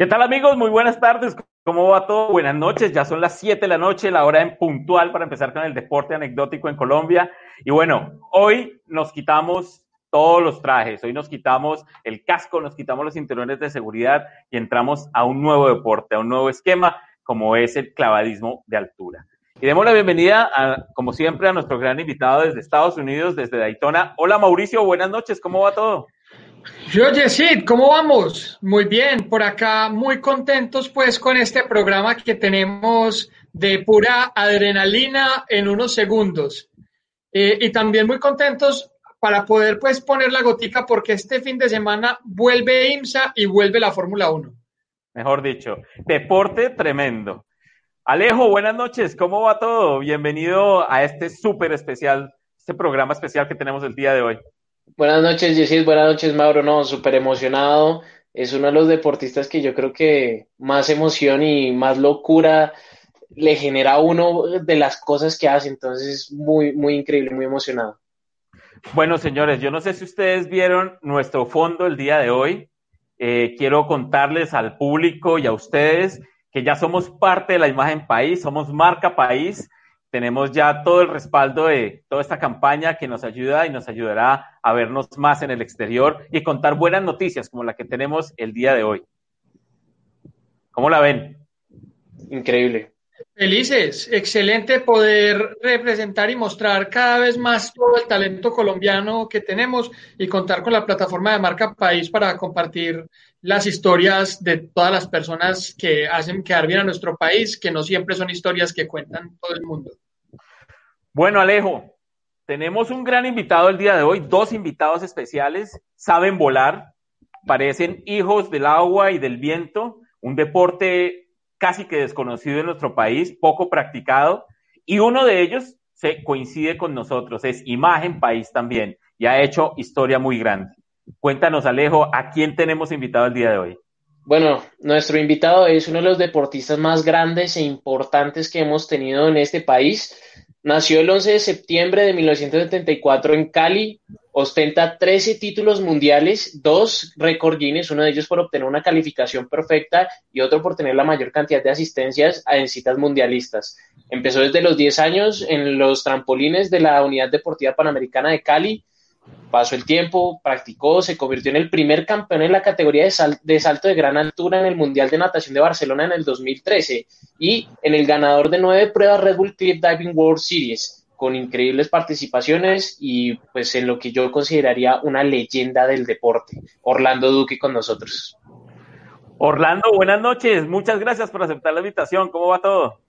¿Qué tal amigos? Muy buenas tardes. ¿Cómo va todo? Buenas noches. Ya son las 7 de la noche, la hora en puntual para empezar con el deporte anecdótico en Colombia. Y bueno, hoy nos quitamos todos los trajes. Hoy nos quitamos el casco, nos quitamos los cinturones de seguridad y entramos a un nuevo deporte, a un nuevo esquema, como es el clavadismo de altura. Y demos la bienvenida, a, como siempre, a nuestro gran invitado desde Estados Unidos, desde Daytona. Hola Mauricio, buenas noches. ¿Cómo va todo? Yo, Yesid, ¿cómo vamos? Muy bien, por acá muy contentos pues con este programa que tenemos de pura adrenalina en unos segundos. Eh, y también muy contentos para poder pues poner la gotica porque este fin de semana vuelve IMSA y vuelve la Fórmula 1. Mejor dicho, deporte tremendo. Alejo, buenas noches, ¿cómo va todo? Bienvenido a este súper especial, este programa especial que tenemos el día de hoy. Buenas noches, Jesús. Buenas noches, Mauro. No, súper emocionado. Es uno de los deportistas que yo creo que más emoción y más locura le genera a uno de las cosas que hace. Entonces, muy, muy increíble, muy emocionado. Bueno, señores, yo no sé si ustedes vieron nuestro fondo el día de hoy. Eh, quiero contarles al público y a ustedes que ya somos parte de la imagen país, somos marca país tenemos ya todo el respaldo de toda esta campaña que nos ayuda y nos ayudará a vernos más en el exterior y contar buenas noticias como la que tenemos el día de hoy. ¿Cómo la ven? Increíble. Felices, excelente poder representar y mostrar cada vez más todo el talento colombiano que tenemos y contar con la plataforma de Marca País para compartir las historias de todas las personas que hacen quedar bien a nuestro país, que no siempre son historias que cuentan todo el mundo. Bueno, Alejo, tenemos un gran invitado el día de hoy, dos invitados especiales, saben volar, parecen hijos del agua y del viento, un deporte casi que desconocido en nuestro país, poco practicado, y uno de ellos se coincide con nosotros, es Imagen País también, y ha hecho historia muy grande. Cuéntanos, Alejo, ¿a quién tenemos invitado el día de hoy? Bueno, nuestro invitado es uno de los deportistas más grandes e importantes que hemos tenido en este país. Nació el 11 de septiembre de 1974 en Cali, ostenta 13 títulos mundiales, dos récord uno de ellos por obtener una calificación perfecta y otro por tener la mayor cantidad de asistencias en citas mundialistas. Empezó desde los 10 años en los trampolines de la Unidad Deportiva Panamericana de Cali, Pasó el tiempo, practicó, se convirtió en el primer campeón en la categoría de, salto de gran altura en el Mundial de Natación de Barcelona en el 2013 y en el ganador de nueve pruebas Red Bull Cliff Diving World Series con increíbles participaciones y pues en lo que yo consideraría una leyenda del deporte, Orlando Duque con nosotros. Orlando, buenas noches, muchas gracias por aceptar la invitación, ¿cómo va todo?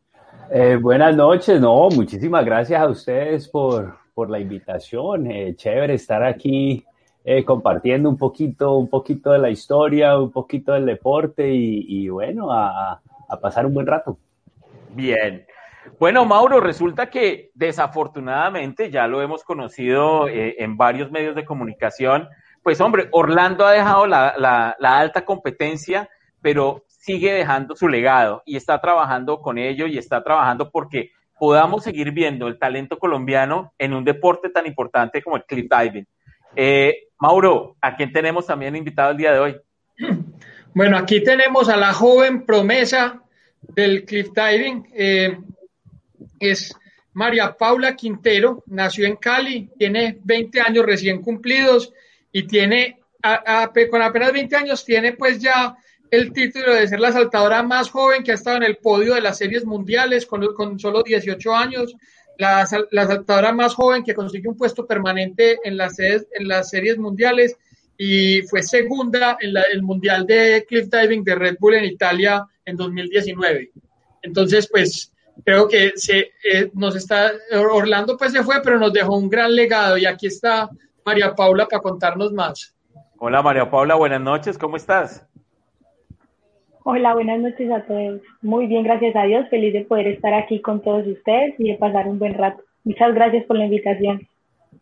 Eh, buenas noches, no, muchísimas gracias a ustedes por, por la invitación. Eh, chévere estar aquí eh, compartiendo un poquito, un poquito de la historia, un poquito del deporte y, bueno, a, pasar un buen rato. Bien. Bueno, Mauro, resulta que desafortunadamente ya lo hemos conocido eh, en varios medios de comunicación. Pues hombre, Orlando ha dejado la, alta competencia, pero sigue dejando su legado y está trabajando con ello y está trabajando porque podamos seguir viendo el talento colombiano en un deporte tan importante como el cliff diving. Eh, Mauro, ¿a quién tenemos también invitado el día de hoy? Bueno, aquí tenemos a la joven promesa del cliff diving. Eh, es María Paula Quintero, nació en Cali, tiene 20 años recién cumplidos y tiene, con apenas 20 años, tiene pues ya el título de ser la saltadora más joven que ha estado en el podio de las series mundiales con, con solo 18 años, la, saltadora más joven que consiguió un puesto permanente en las, en las series mundiales y fue segunda en el Mundial de Cliff Diving de Red Bull en Italia en 2019. Entonces, pues creo que se, eh, nos está, Orlando pues se fue, pero nos dejó un gran legado y aquí está María Paula para contarnos más. Hola María Paula, buenas noches, ¿cómo estás? Hola, buenas noches a todos. Muy bien, gracias a Dios. Feliz de poder estar aquí con todos ustedes y de pasar un buen rato. Muchas gracias por la invitación.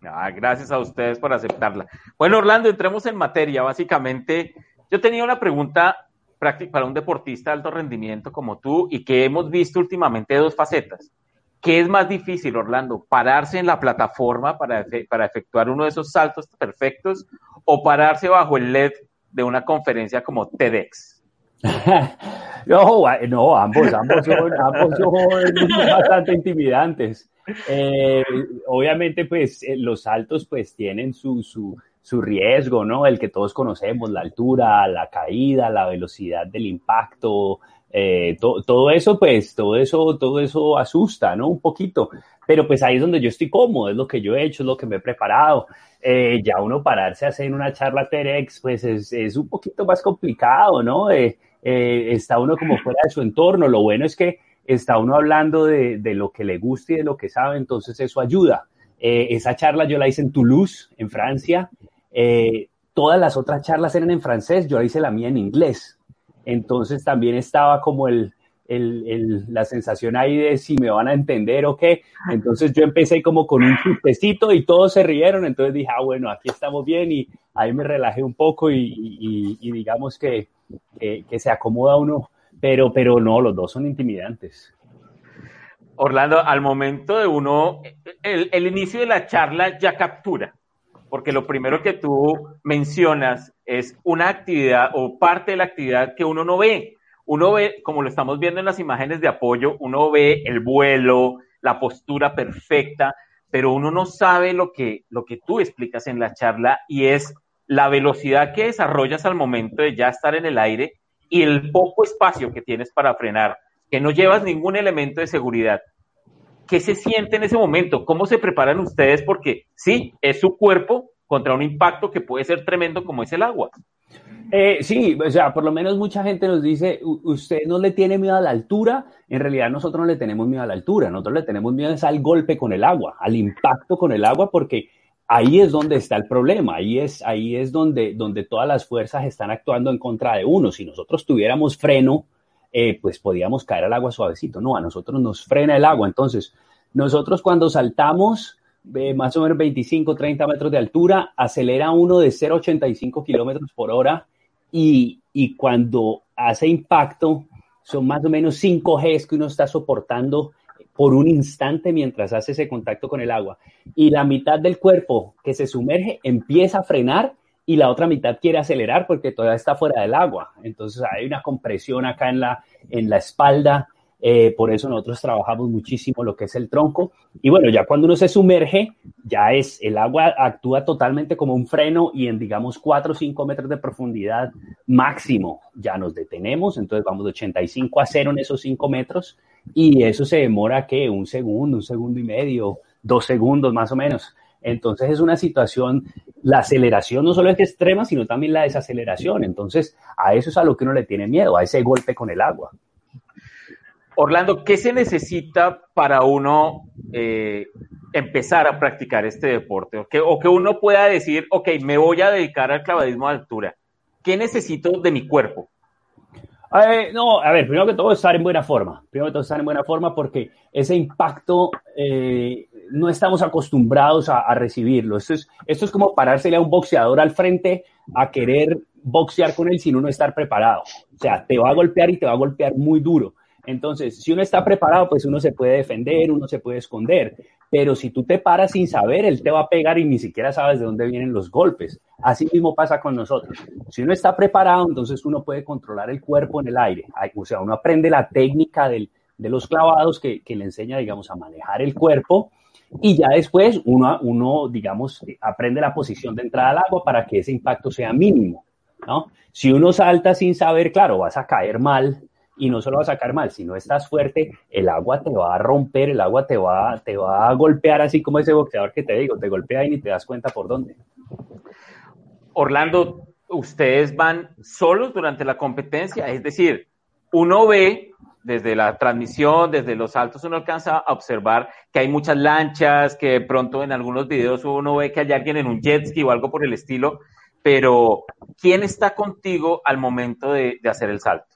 Ah, gracias a ustedes por aceptarla. Bueno, Orlando, entremos en materia. Básicamente, yo tenía una pregunta para un deportista de alto rendimiento como tú y que hemos visto últimamente dos facetas. ¿Qué es más difícil, Orlando? ¿Pararse en la plataforma para, para efectuar uno de esos saltos perfectos o pararse bajo el LED de una conferencia como TEDx? no, no, ambos, ambos son, ambos son bastante intimidantes. Eh, obviamente, pues eh, los saltos pues tienen su, su, su, riesgo, ¿no? El que todos conocemos, la altura, la caída, la velocidad del impacto, eh, todo eso, pues, todo eso, todo eso asusta, ¿no? Un poquito. Pero pues ahí es donde yo estoy cómodo, es lo que yo he hecho, es lo que me he preparado. Eh, ya uno pararse a hacer una charla TEDx, pues es, es un poquito más complicado, ¿no? Eh, está uno como fuera de su entorno. Lo bueno es que está uno hablando de, de lo que le gusta y de lo que sabe, entonces eso ayuda. Esa charla yo la hice en Toulouse, en Francia. todas las otras charlas eran en francés, yo hice la mía en inglés. Entonces también estaba como el, el, la sensación ahí de si me van a entender o qué. Entonces yo empecé como con un chistecito y todos se rieron. Entonces dije, ah, bueno, aquí estamos bien y ahí me relajé un poco y, digamos que, que, se acomoda uno, pero, pero no, los dos son intimidantes. Orlando, al momento de uno, el, inicio de la charla ya captura, porque lo primero que tú mencionas es una actividad o parte de la actividad que uno no ve. Uno ve, como lo estamos viendo en las imágenes de apoyo, uno ve el vuelo, la postura perfecta, pero uno no sabe lo que, lo que tú explicas en la charla y es la velocidad que desarrollas al momento de ya estar en el aire y el poco espacio que tienes para frenar, que no llevas ningún elemento de seguridad. ¿Qué se siente en ese momento? ¿Cómo se preparan ustedes? Porque sí, es su cuerpo, contra un impacto que puede ser tremendo como es el agua. Eh, sí, o sea, por lo menos mucha gente nos dice, usted no le tiene miedo a la altura, en realidad nosotros no le tenemos miedo a la altura, nosotros le tenemos miedo al golpe con el agua, al impacto con el agua, porque ahí es donde está el problema, ahí es, ahí es donde, donde todas las fuerzas están actuando en contra de uno. Si nosotros tuviéramos freno, eh, pues podíamos caer al agua suavecito, no, a nosotros nos frena el agua, entonces nosotros cuando saltamos más o menos 25, 30 metros de altura, acelera uno de 0,85 kilómetros por hora y, y, cuando hace impacto son más o menos 5 Gs que uno está soportando por un instante mientras hace ese contacto con el agua. Y la mitad del cuerpo que se sumerge empieza a frenar y la otra mitad quiere acelerar porque todavía está fuera del agua. Entonces hay una compresión acá en la, en la espalda eh, por eso nosotros trabajamos muchísimo lo que es el tronco. Y bueno, ya cuando uno se sumerge, ya es, el agua actúa totalmente como un freno y en, digamos, 4 o 5 metros de profundidad máximo ya nos detenemos. Entonces vamos de 85 a 0 en esos 5 metros y eso se demora, que Un segundo, un segundo y medio, dos segundos más o menos. Entonces es una situación, la aceleración no solo es extrema, sino también la desaceleración. Entonces a eso es a lo que uno le tiene miedo, a ese golpe con el agua. Orlando, ¿qué se necesita para uno eh, empezar a practicar este deporte? O que, o que, uno pueda decir, ok, me voy a dedicar al clavadismo de altura. ¿Qué necesito de mi cuerpo? Eh, no, a ver, primero que todo estar en buena forma. Primero que todo estar en buena forma porque ese impacto eh, no estamos acostumbrados a, recibirlo. Esto es, esto es como parársele a un boxeador al frente a querer boxear con él sin uno estar preparado. O sea, te va a golpear y te va a golpear muy duro. Entonces, si uno está preparado, pues uno se puede defender, uno se puede esconder, pero si tú te paras sin saber, él te va a pegar y ni siquiera sabes de dónde vienen los golpes. Así mismo pasa con nosotros. Si uno está preparado, entonces uno puede controlar el cuerpo en el aire. O sea, uno aprende la técnica de los clavados que, le enseña, digamos, a manejar el cuerpo. Y ya después uno, uno, digamos, aprende la posición de entrada al agua para que ese impacto sea mínimo. ¿no? Si uno salta sin saber, claro, vas a caer mal, y no solo va a sacar mal, si no estás fuerte, el agua te va a romper, el agua te va, te va a golpear así como ese boxeador que te digo, te golpea y ni te das cuenta por dónde. Orlando, ustedes van solos durante la competencia, es decir, uno ve desde la transmisión, desde los altos, uno alcanza a observar que hay muchas lanchas, que pronto en algunos videos uno ve que hay alguien en un jet ski o algo por el estilo, pero ¿quién está contigo al momento de hacer el salto?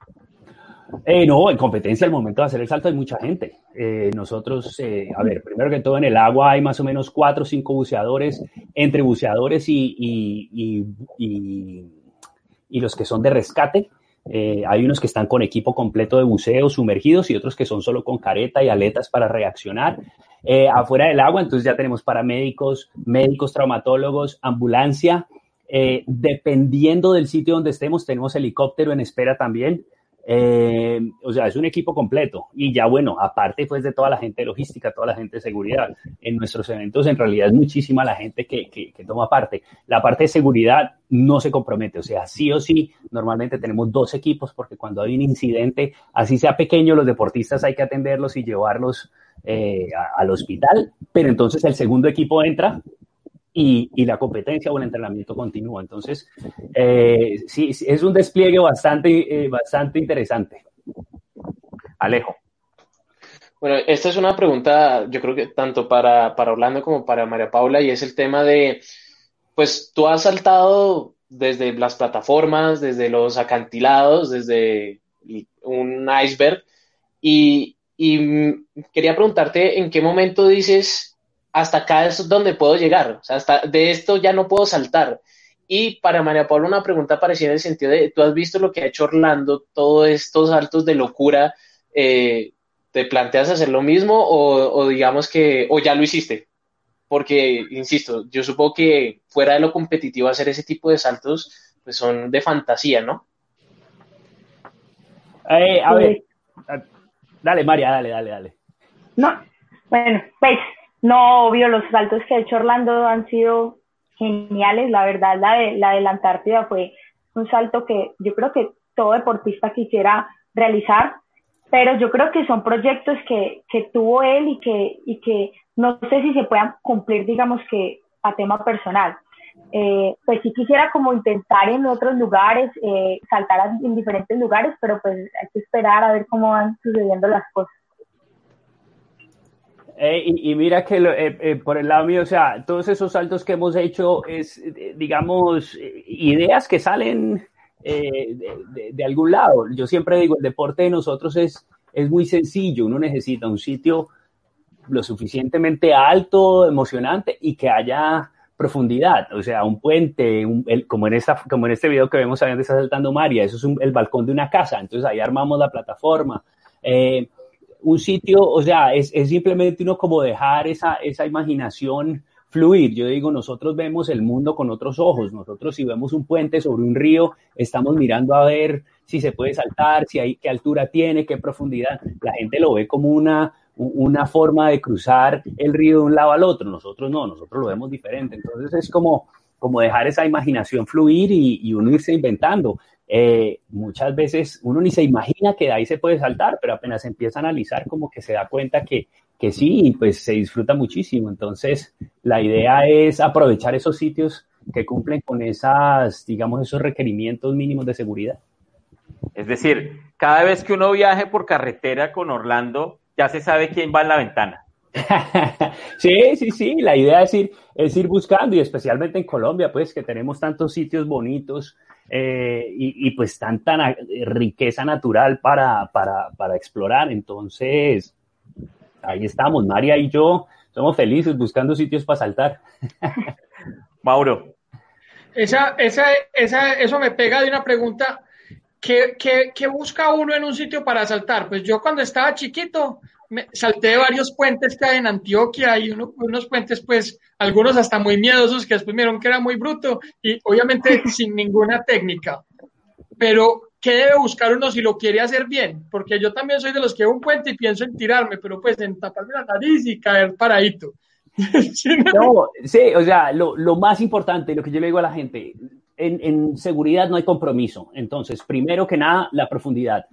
Eh, no, en competencia al momento de hacer el salto hay mucha gente. Eh, nosotros, eh, a ver, primero que todo en el agua hay más o menos cuatro o cinco buceadores, entre buceadores y, y, y, y los que son de rescate. hay unos que están con equipo completo de buceo sumergidos y otros que son solo con careta y aletas para reaccionar. afuera del agua, entonces ya tenemos paramédicos, médicos, traumatólogos, ambulancia, Eh, dependiendo del sitio donde estemos, tenemos helicóptero en espera también. Eh, o sea, es un equipo completo. Y ya bueno, aparte pues de toda la gente logística, toda la gente de seguridad, en nuestros eventos en realidad es muchísima la gente que, que, toma parte. La parte de seguridad no se compromete, o sea, sí o sí, normalmente tenemos dos equipos porque cuando hay un incidente, así sea pequeño, los deportistas hay que atenderlos y llevarlos eh, al hospital, pero entonces el segundo equipo entra y, la competencia o el entrenamiento continúa. Entonces, eh, sí, es un despliegue bastante, eh, bastante interesante. Alejo. Bueno, esta es una pregunta, yo creo que tanto para, para Orlando como para María Paula, y es el tema de, pues tú has saltado desde las plataformas, desde los acantilados, desde un iceberg, y, y quería preguntarte en qué momento dices, hasta acá es donde puedo llegar, o sea, hasta de esto ya no puedo saltar. Y para María Paula una pregunta parecida en el sentido de, ¿tú has visto lo que ha hecho Orlando, todos estos saltos de locura? Eh, ¿Te planteas hacer lo mismo o, digamos que, o ya lo hiciste? Porque, insisto, yo supongo que fuera de lo competitivo hacer ese tipo de saltos, pues son de fantasía, ¿no? Eh, a ver, dale, María, dale, dale, dale. No, bueno, pues no, obvio, los saltos que ha hecho Orlando han sido geniales. La verdad, la de, la de la Antártida fue un salto que yo creo que todo deportista quisiera realizar, pero yo creo que son proyectos que, que tuvo él y que, y que no sé si se puedan cumplir, digamos que a tema personal. Eh, pues sí quisiera como intentar en otros lugares, eh, saltar en diferentes lugares, pero pues hay que esperar a ver cómo van sucediendo las cosas. Eh, y, mira que eh, eh, por el lado mío, o sea, todos esos saltos que hemos hecho es, digamos, ideas que salen de, algún lado. Yo siempre digo, el deporte de nosotros es, es muy sencillo. Uno necesita un sitio lo suficientemente alto, emocionante y que haya profundidad, o sea, un puente, como, en esta, como en este video que vemos ahí donde está saltando María, eso es el balcón de una casa, entonces ahí armamos la plataforma. Eh, un sitio, o sea, es, es, simplemente uno como dejar esa, esa imaginación fluir. Yo digo, nosotros vemos el mundo con otros ojos. Nosotros si vemos un puente sobre un río, estamos mirando a ver si se puede saltar, si hay, qué altura tiene, qué profundidad. La gente lo ve como una, una forma de cruzar el río de un lado al otro. Nosotros no, nosotros lo vemos diferente. Entonces es como, como dejar esa imaginación fluir y, y uno irse inventando. Eh, muchas veces uno ni se imagina que de ahí se puede saltar, pero apenas empieza a analizar como que se da cuenta que, que sí, pues se disfruta muchísimo. Entonces, la idea es aprovechar esos sitios que cumplen con esas, digamos, esos requerimientos mínimos de seguridad. Es decir, cada vez que uno viaje por carretera con Orlando, ya se sabe quién va en la ventana. sí, sí, sí, la idea es ir, es ir buscando y especialmente en Colombia, pues que tenemos tantos sitios bonitos eh, y, pues tanta riqueza natural para, para, para explorar. Entonces, ahí estamos, María y yo somos felices buscando sitios para saltar. Mauro. Esa, esa, esa, eso me pega de una pregunta. ¿Qué, qué, ¿Qué busca uno en un sitio para saltar? Pues yo cuando estaba chiquito me salté varios puentes que hay en Antioquia y unos puentes, pues, algunos hasta muy miedosos que después me que era muy bruto y obviamente sin ninguna técnica. Pero, ¿qué debe buscar uno si lo quiere hacer bien? Porque yo también soy de los que un puente y pienso en tirarme, pero pues en taparme la nariz y caer paradito. no, sí, o sea, lo, lo más importante, lo que yo le digo a la gente, en, en, seguridad no hay compromiso. Entonces, primero que nada, la profundidad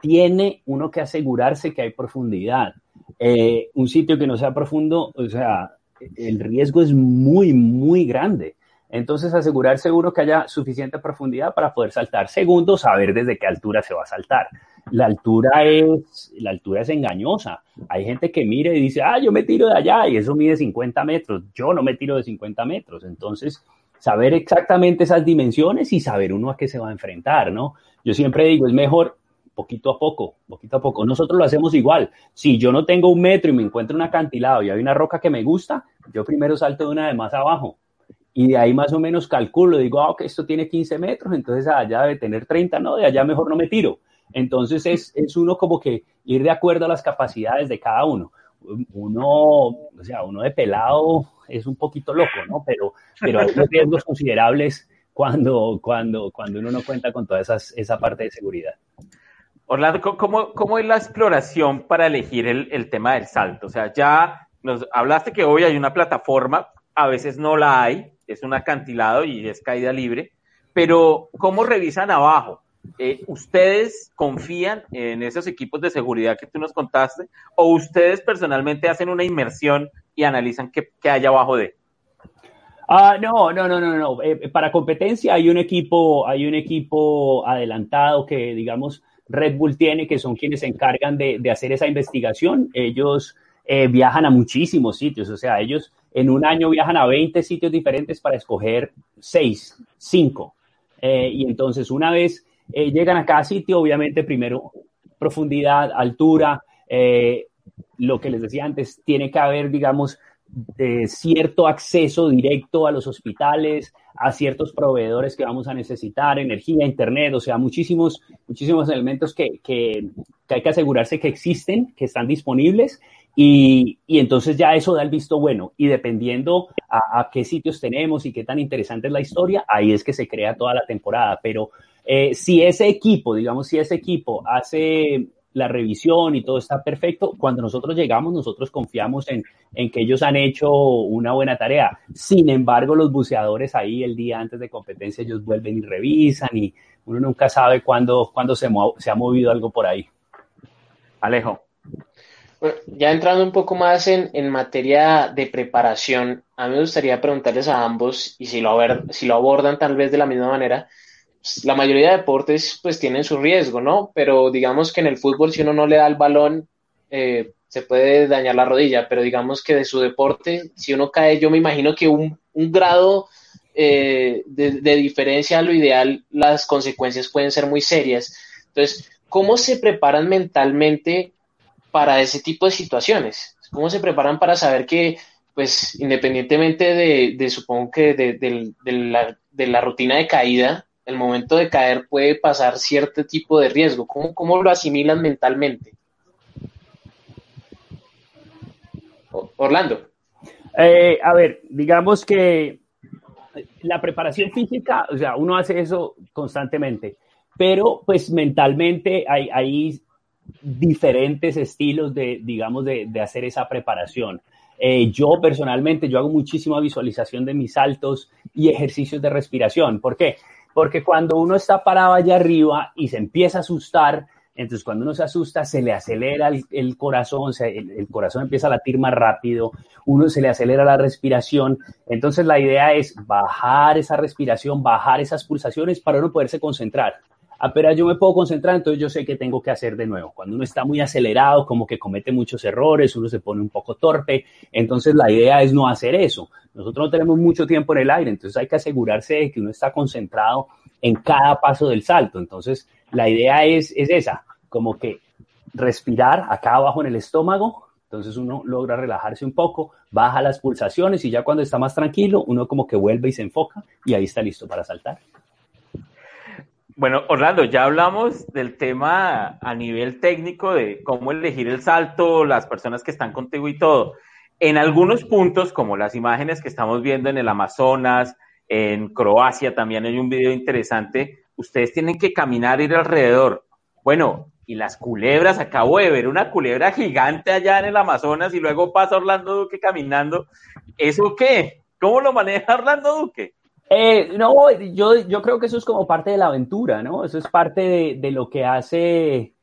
tiene uno que asegurarse que hay profundidad. Eh, un sitio que no sea profundo, o sea, el riesgo es muy, muy grande. Entonces, asegurarse uno que haya suficiente profundidad para poder saltar. Segundo, saber desde qué altura se va a saltar. La altura es, la altura es engañosa. Hay gente que mire y dice, ah, yo me tiro de allá y eso mide 50 metros. Yo no me tiro de 50 metros. Entonces, saber exactamente esas dimensiones y saber uno a qué se va a enfrentar, ¿no? Yo siempre digo, es mejor poquito a poco, poquito a poco. Nosotros lo hacemos igual. Si yo no tengo un metro y me encuentro un acantilado y hay una roca que me gusta, yo primero salto de una de más abajo. Y de ahí más o menos calculo, digo, ah, ok, esto tiene 15 metros, entonces allá debe tener 30, no, de allá mejor no me tiro. Entonces es, es uno como que ir de acuerdo a las capacidades de cada uno. Uno, o sea, uno de pelado es un poquito loco, ¿no? Pero, pero hay riesgos considerables cuando, cuando, cuando uno no cuenta con toda esa parte de seguridad. Orlando, ¿cómo, cómo es la exploración para elegir el, el, tema del salto? O sea, ya nos hablaste que hoy hay una plataforma, a veces no la hay, es un acantilado y es caída libre, pero ¿cómo revisan abajo? Eh, ¿Ustedes confían en esos equipos de seguridad que tú nos contaste o ustedes personalmente hacen una inmersión y analizan qué, hay abajo de? Ah, no, no, no, no, no. Eh, para competencia hay un equipo, hay un equipo adelantado que, digamos, Red Bull tiene, que son quienes se encargan de, de hacer esa investigación. Ellos eh, viajan a muchísimos sitios, o sea, ellos en un año viajan a 20 sitios diferentes para escoger 6, 5. Eh, y entonces, una vez eh, llegan a cada sitio, obviamente, primero profundidad, altura, lo que les decía antes, tiene que haber, digamos, de cierto acceso directo a los hospitales, a ciertos proveedores que vamos a necesitar, energía, internet, o sea, muchísimos, muchísimos elementos que, que, hay que asegurarse que existen, que están disponibles y, y, entonces ya eso da el visto bueno. Y dependiendo a, a, qué sitios tenemos y qué tan interesante es la historia, ahí es que se crea toda la temporada. Pero eh, si ese equipo, digamos, si ese equipo hace la revisión y todo está perfecto. Cuando nosotros llegamos, nosotros confiamos en, en, que ellos han hecho una buena tarea. Sin embargo, los buceadores ahí el día antes de competencia, ellos vuelven y revisan y uno nunca sabe cuándo, cuándo se, se ha movido algo por ahí. Alejo. Bueno, ya entrando un poco más en, en, materia de preparación, a mí me gustaría preguntarles a ambos, y si lo, si lo abordan tal vez de la misma manera, la mayoría de deportes pues tienen su riesgo, ¿no? Pero digamos que en el fútbol si uno no le da el balón eh, se puede dañar la rodilla, pero digamos que de su deporte, si uno cae, yo me imagino que un, un grado eh, de, de, diferencia a lo ideal, las consecuencias pueden ser muy serias. Entonces, ¿cómo se preparan mentalmente para ese tipo de situaciones? ¿Cómo se preparan para saber que, pues, independientemente de, de supongo que de, de la, la rutina de caída, el momento de caer puede pasar cierto tipo de riesgo. ¿Cómo, cómo lo asimilan mentalmente? Orlando. Eh, a ver, digamos que la preparación física, o sea, uno hace eso constantemente, pero pues mentalmente hay, diferentes estilos de, digamos, de, de hacer esa preparación. Eh, yo personalmente, yo hago muchísima visualización de mis saltos y ejercicios de respiración. ¿Por qué? Porque cuando uno está parado allá arriba y se empieza a asustar, entonces cuando uno se asusta se le acelera el, corazón, el, el, corazón empieza a latir más rápido, uno se le acelera la respiración. Entonces la idea es bajar esa respiración, bajar esas pulsaciones para uno poderse concentrar. Apenas yo me puedo concentrar, entonces yo sé qué tengo que hacer de nuevo. Cuando uno está muy acelerado, como que comete muchos errores, uno se pone un poco torpe, entonces la idea es no hacer eso. Nosotros no tenemos mucho tiempo en el aire, entonces hay que asegurarse de que uno está concentrado en cada paso del salto. Entonces la idea es, es esa, como que respirar acá abajo en el estómago, entonces uno logra relajarse un poco, baja las pulsaciones y ya cuando está más tranquilo, uno como que vuelve y se enfoca y ahí está listo para saltar. Bueno, Orlando, ya hablamos del tema a nivel técnico de cómo elegir el salto, las personas que están contigo y todo. En algunos puntos, como las imágenes que estamos viendo en el Amazonas, en Croacia también hay un video interesante, ustedes tienen que caminar, ir alrededor. Bueno, y las culebras, acabo de ver una culebra gigante allá en el Amazonas y luego pasa Orlando Duque caminando. ¿Eso qué? ¿Cómo lo maneja Orlando Duque? Eh, no, yo, yo creo que eso es como parte de la aventura, ¿no? Eso es parte de, de, lo que hace,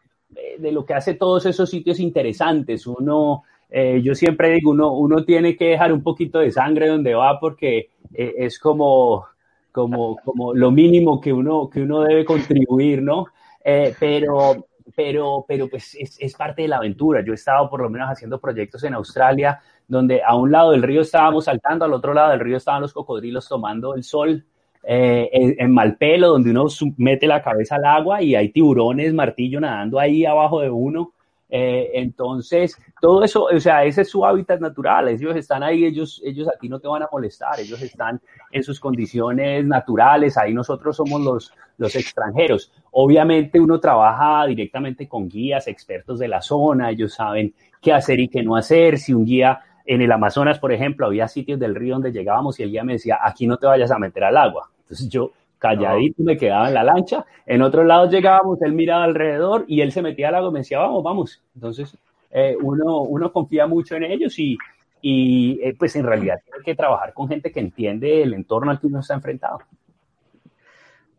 de lo que hace todos esos sitios interesantes. Uno, eh, yo siempre digo, uno, uno tiene que dejar un poquito de sangre donde va porque eh, es como, como, como lo mínimo que uno, que uno debe contribuir, ¿no? Eh, pero, pero, pero pues es, es parte de la aventura. Yo he estado por lo menos haciendo proyectos en Australia donde a un lado del río estábamos saltando, al otro lado del río estaban los cocodrilos tomando el sol, eh, en, en, Malpelo, donde uno mete la cabeza al agua y hay tiburones, martillo nadando ahí abajo de uno. Eh, entonces, todo eso, o sea, ese es su hábitat natural, ellos están ahí, ellos, ellos a ti no te van a molestar, ellos están en sus condiciones naturales, ahí nosotros somos los, los extranjeros. Obviamente uno trabaja directamente con guías, expertos de la zona, ellos saben qué hacer y qué no hacer, si un guía en el Amazonas, por ejemplo, había sitios del río donde llegábamos y el guía me decía, aquí no te vayas a meter al agua. Entonces yo calladito me quedaba en la lancha. En otros lados llegábamos, él miraba alrededor y él se metía al agua y me decía, vamos, vamos. Entonces, eh, uno, uno confía mucho en ellos y, y eh, pues en realidad tiene que trabajar con gente que entiende el entorno al que uno está enfrentado.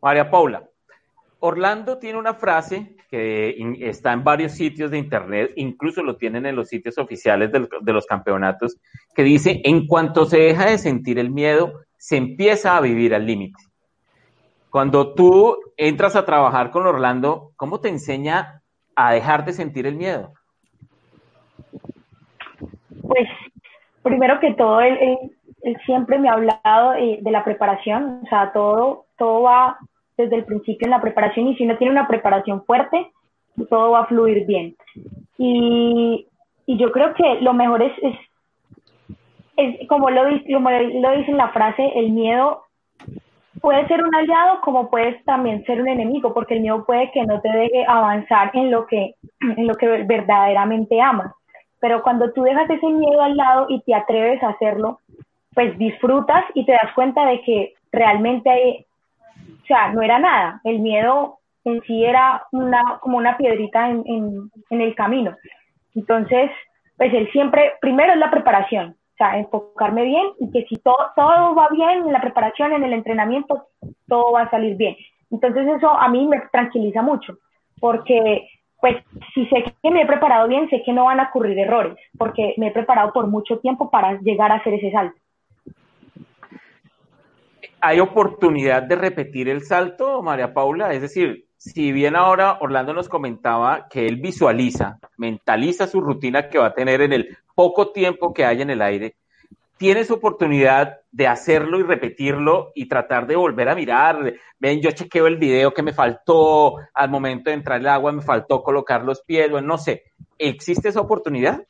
María Paula, Orlando tiene una frase que está en varios sitios de internet, incluso lo tienen en los sitios oficiales de los campeonatos, que dice, en cuanto se deja de sentir el miedo, se empieza a vivir al límite. Cuando tú entras a trabajar con Orlando, ¿cómo te enseña a dejar de sentir el miedo? Pues primero que todo, él, siempre me ha hablado de, de, la preparación, o sea, todo, todo va desde el principio en la preparación y si no tiene una preparación fuerte, todo va a fluir bien. Y, y yo creo que lo mejor es, es, es como, lo, como lo dice en la frase, el miedo puede ser un aliado como puede también ser un enemigo, porque el miedo puede que no te deje avanzar en lo que, en lo que verdaderamente amas. Pero cuando tú dejas ese miedo al lado y te atreves a hacerlo, pues disfrutas y te das cuenta de que realmente hay, o sea, no era nada. El miedo en sí era una, como una piedrita en, el camino. Entonces, pues él siempre, primero es la preparación, o sea, enfocarme bien y que si todo, todo va bien en la preparación, en el entrenamiento, todo va a salir bien. Entonces eso a mí me tranquiliza mucho, porque pues si sé que me he preparado bien, sé que no van a ocurrir errores, porque me he preparado por mucho tiempo para llegar a hacer ese salto hay oportunidad de repetir el salto, María Paula. Es decir, si bien ahora Orlando nos comentaba que él visualiza, mentaliza su rutina que va a tener en el poco tiempo que hay en el aire, tienes oportunidad de hacerlo y repetirlo y tratar de volver a mirar. Ven, yo chequeo el video que me faltó al momento de entrar el agua, me faltó colocar los pies, bueno, no sé. ¿Existe esa oportunidad?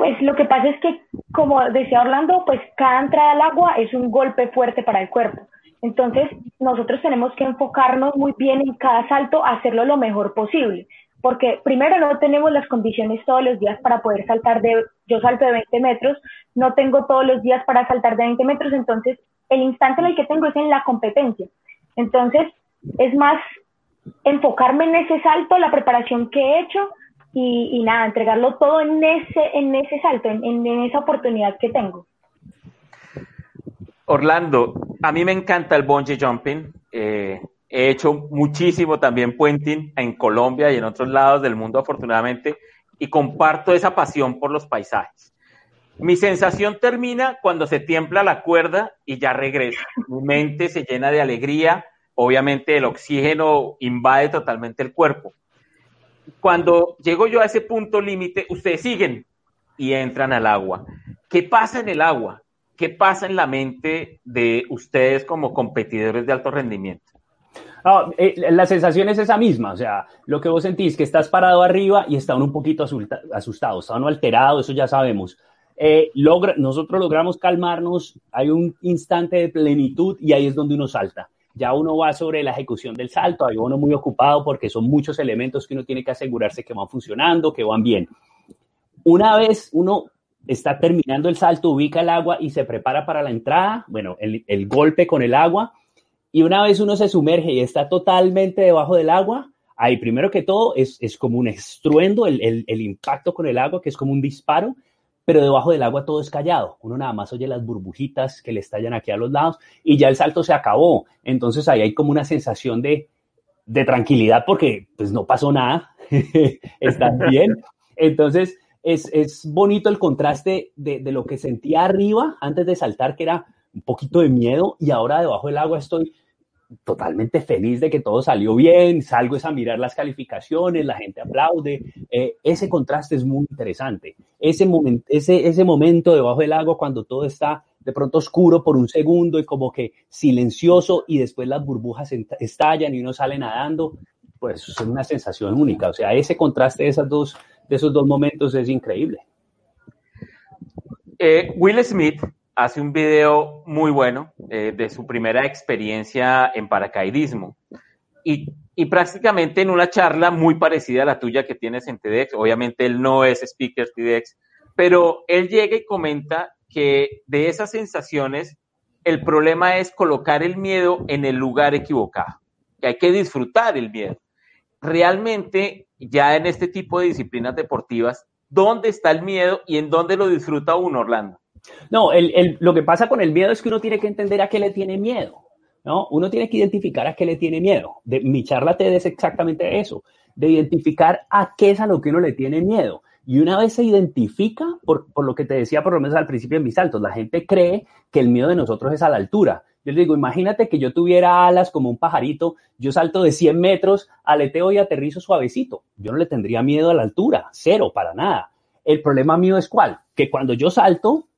Pues lo que pasa es que, como decía Orlando, pues cada entrada al agua es un golpe fuerte para el cuerpo. Entonces, nosotros tenemos que enfocarnos muy bien en cada salto, hacerlo lo mejor posible. Porque primero no tenemos las condiciones todos los días para poder saltar de, yo salto de 20 metros, no tengo todos los días para saltar de 20 metros, entonces el instante en el que tengo es en la competencia. Entonces, es más enfocarme en ese salto, la preparación que he hecho y, nada, entregarlo todo en ese, en ese salto, en, esa oportunidad que tengo. Orlando, a mí me encanta el bungee jumping. Eh, he hecho muchísimo también puenting en Colombia y en otros lados del mundo, afortunadamente, y comparto esa pasión por los paisajes. Mi sensación termina cuando se tiembla la cuerda y ya regresa. Mi mente se llena de alegría. Obviamente el oxígeno invade totalmente el cuerpo cuando llego yo a ese punto límite, ustedes siguen y entran al agua. ¿Qué pasa en el agua? ¿Qué pasa en la mente de ustedes como competidores de alto rendimiento? Eh, la sensación es esa misma, o sea, lo que vos sentís que estás parado arriba y están un poquito asustados, están alterados, eso ya sabemos. Eh, logra, nosotros logramos calmarnos, hay un instante de plenitud y ahí es donde uno salta ya uno va sobre la ejecución del salto, hay uno muy ocupado porque son muchos elementos que uno tiene que asegurarse que van funcionando, que van bien. Una vez uno está terminando el salto, ubica el agua y se prepara para la entrada, bueno, el, golpe con el agua, y una vez uno se sumerge y está totalmente debajo del agua, ahí primero que todo es, como un estruendo, el, el impacto con el agua, que es como un disparo, pero debajo del agua todo es callado. Uno nada más oye las burbujitas que le estallan aquí a los lados y ya el salto se acabó. Entonces ahí hay como una sensación de, de tranquilidad porque pues no pasó nada, están bien. Entonces es, es, bonito el contraste de, de lo que sentía arriba antes de saltar, que era un poquito de miedo y ahora debajo del agua estoy totalmente feliz de que todo salió bien, salgo a mirar las calificaciones, la gente aplaude, eh, ese contraste es muy interesante. Ese, momento ese, ese momento debajo del agua cuando todo está de pronto oscuro por un segundo y como que silencioso y después las burbujas estallan y uno sale nadando, pues es una sensación única. O sea, ese contraste de, esas dos, de esos dos momentos es increíble. Eh, Will Smith hace un video muy bueno eh, de su primera experiencia en paracaidismo. Y, y, prácticamente en una charla muy parecida a la tuya que tienes en TEDx, obviamente él no es speaker TEDx, pero él llega y comenta que de esas sensaciones el problema es colocar el miedo en el lugar equivocado, que hay que disfrutar el miedo. Realmente, ya en este tipo de disciplinas deportivas, ¿dónde está el miedo y en dónde lo disfruta uno, Orlando? No, el, lo que pasa con el miedo es que uno tiene que entender a qué le tiene miedo. ¿no? Uno tiene que identificar a qué le tiene miedo. De, mi charla TED es exactamente eso, de identificar a qué es a lo que uno le tiene miedo. Y una vez se identifica, por, lo que te decía por lo menos al principio en mis saltos, la gente cree que el miedo de nosotros es a la altura. Yo les digo, imagínate que yo tuviera alas como un pajarito, yo salto de 100 metros, aleteo y aterrizo suavecito. Yo no le tendría miedo a la altura, cero, para nada. El problema mío es cuál? Que cuando yo salto,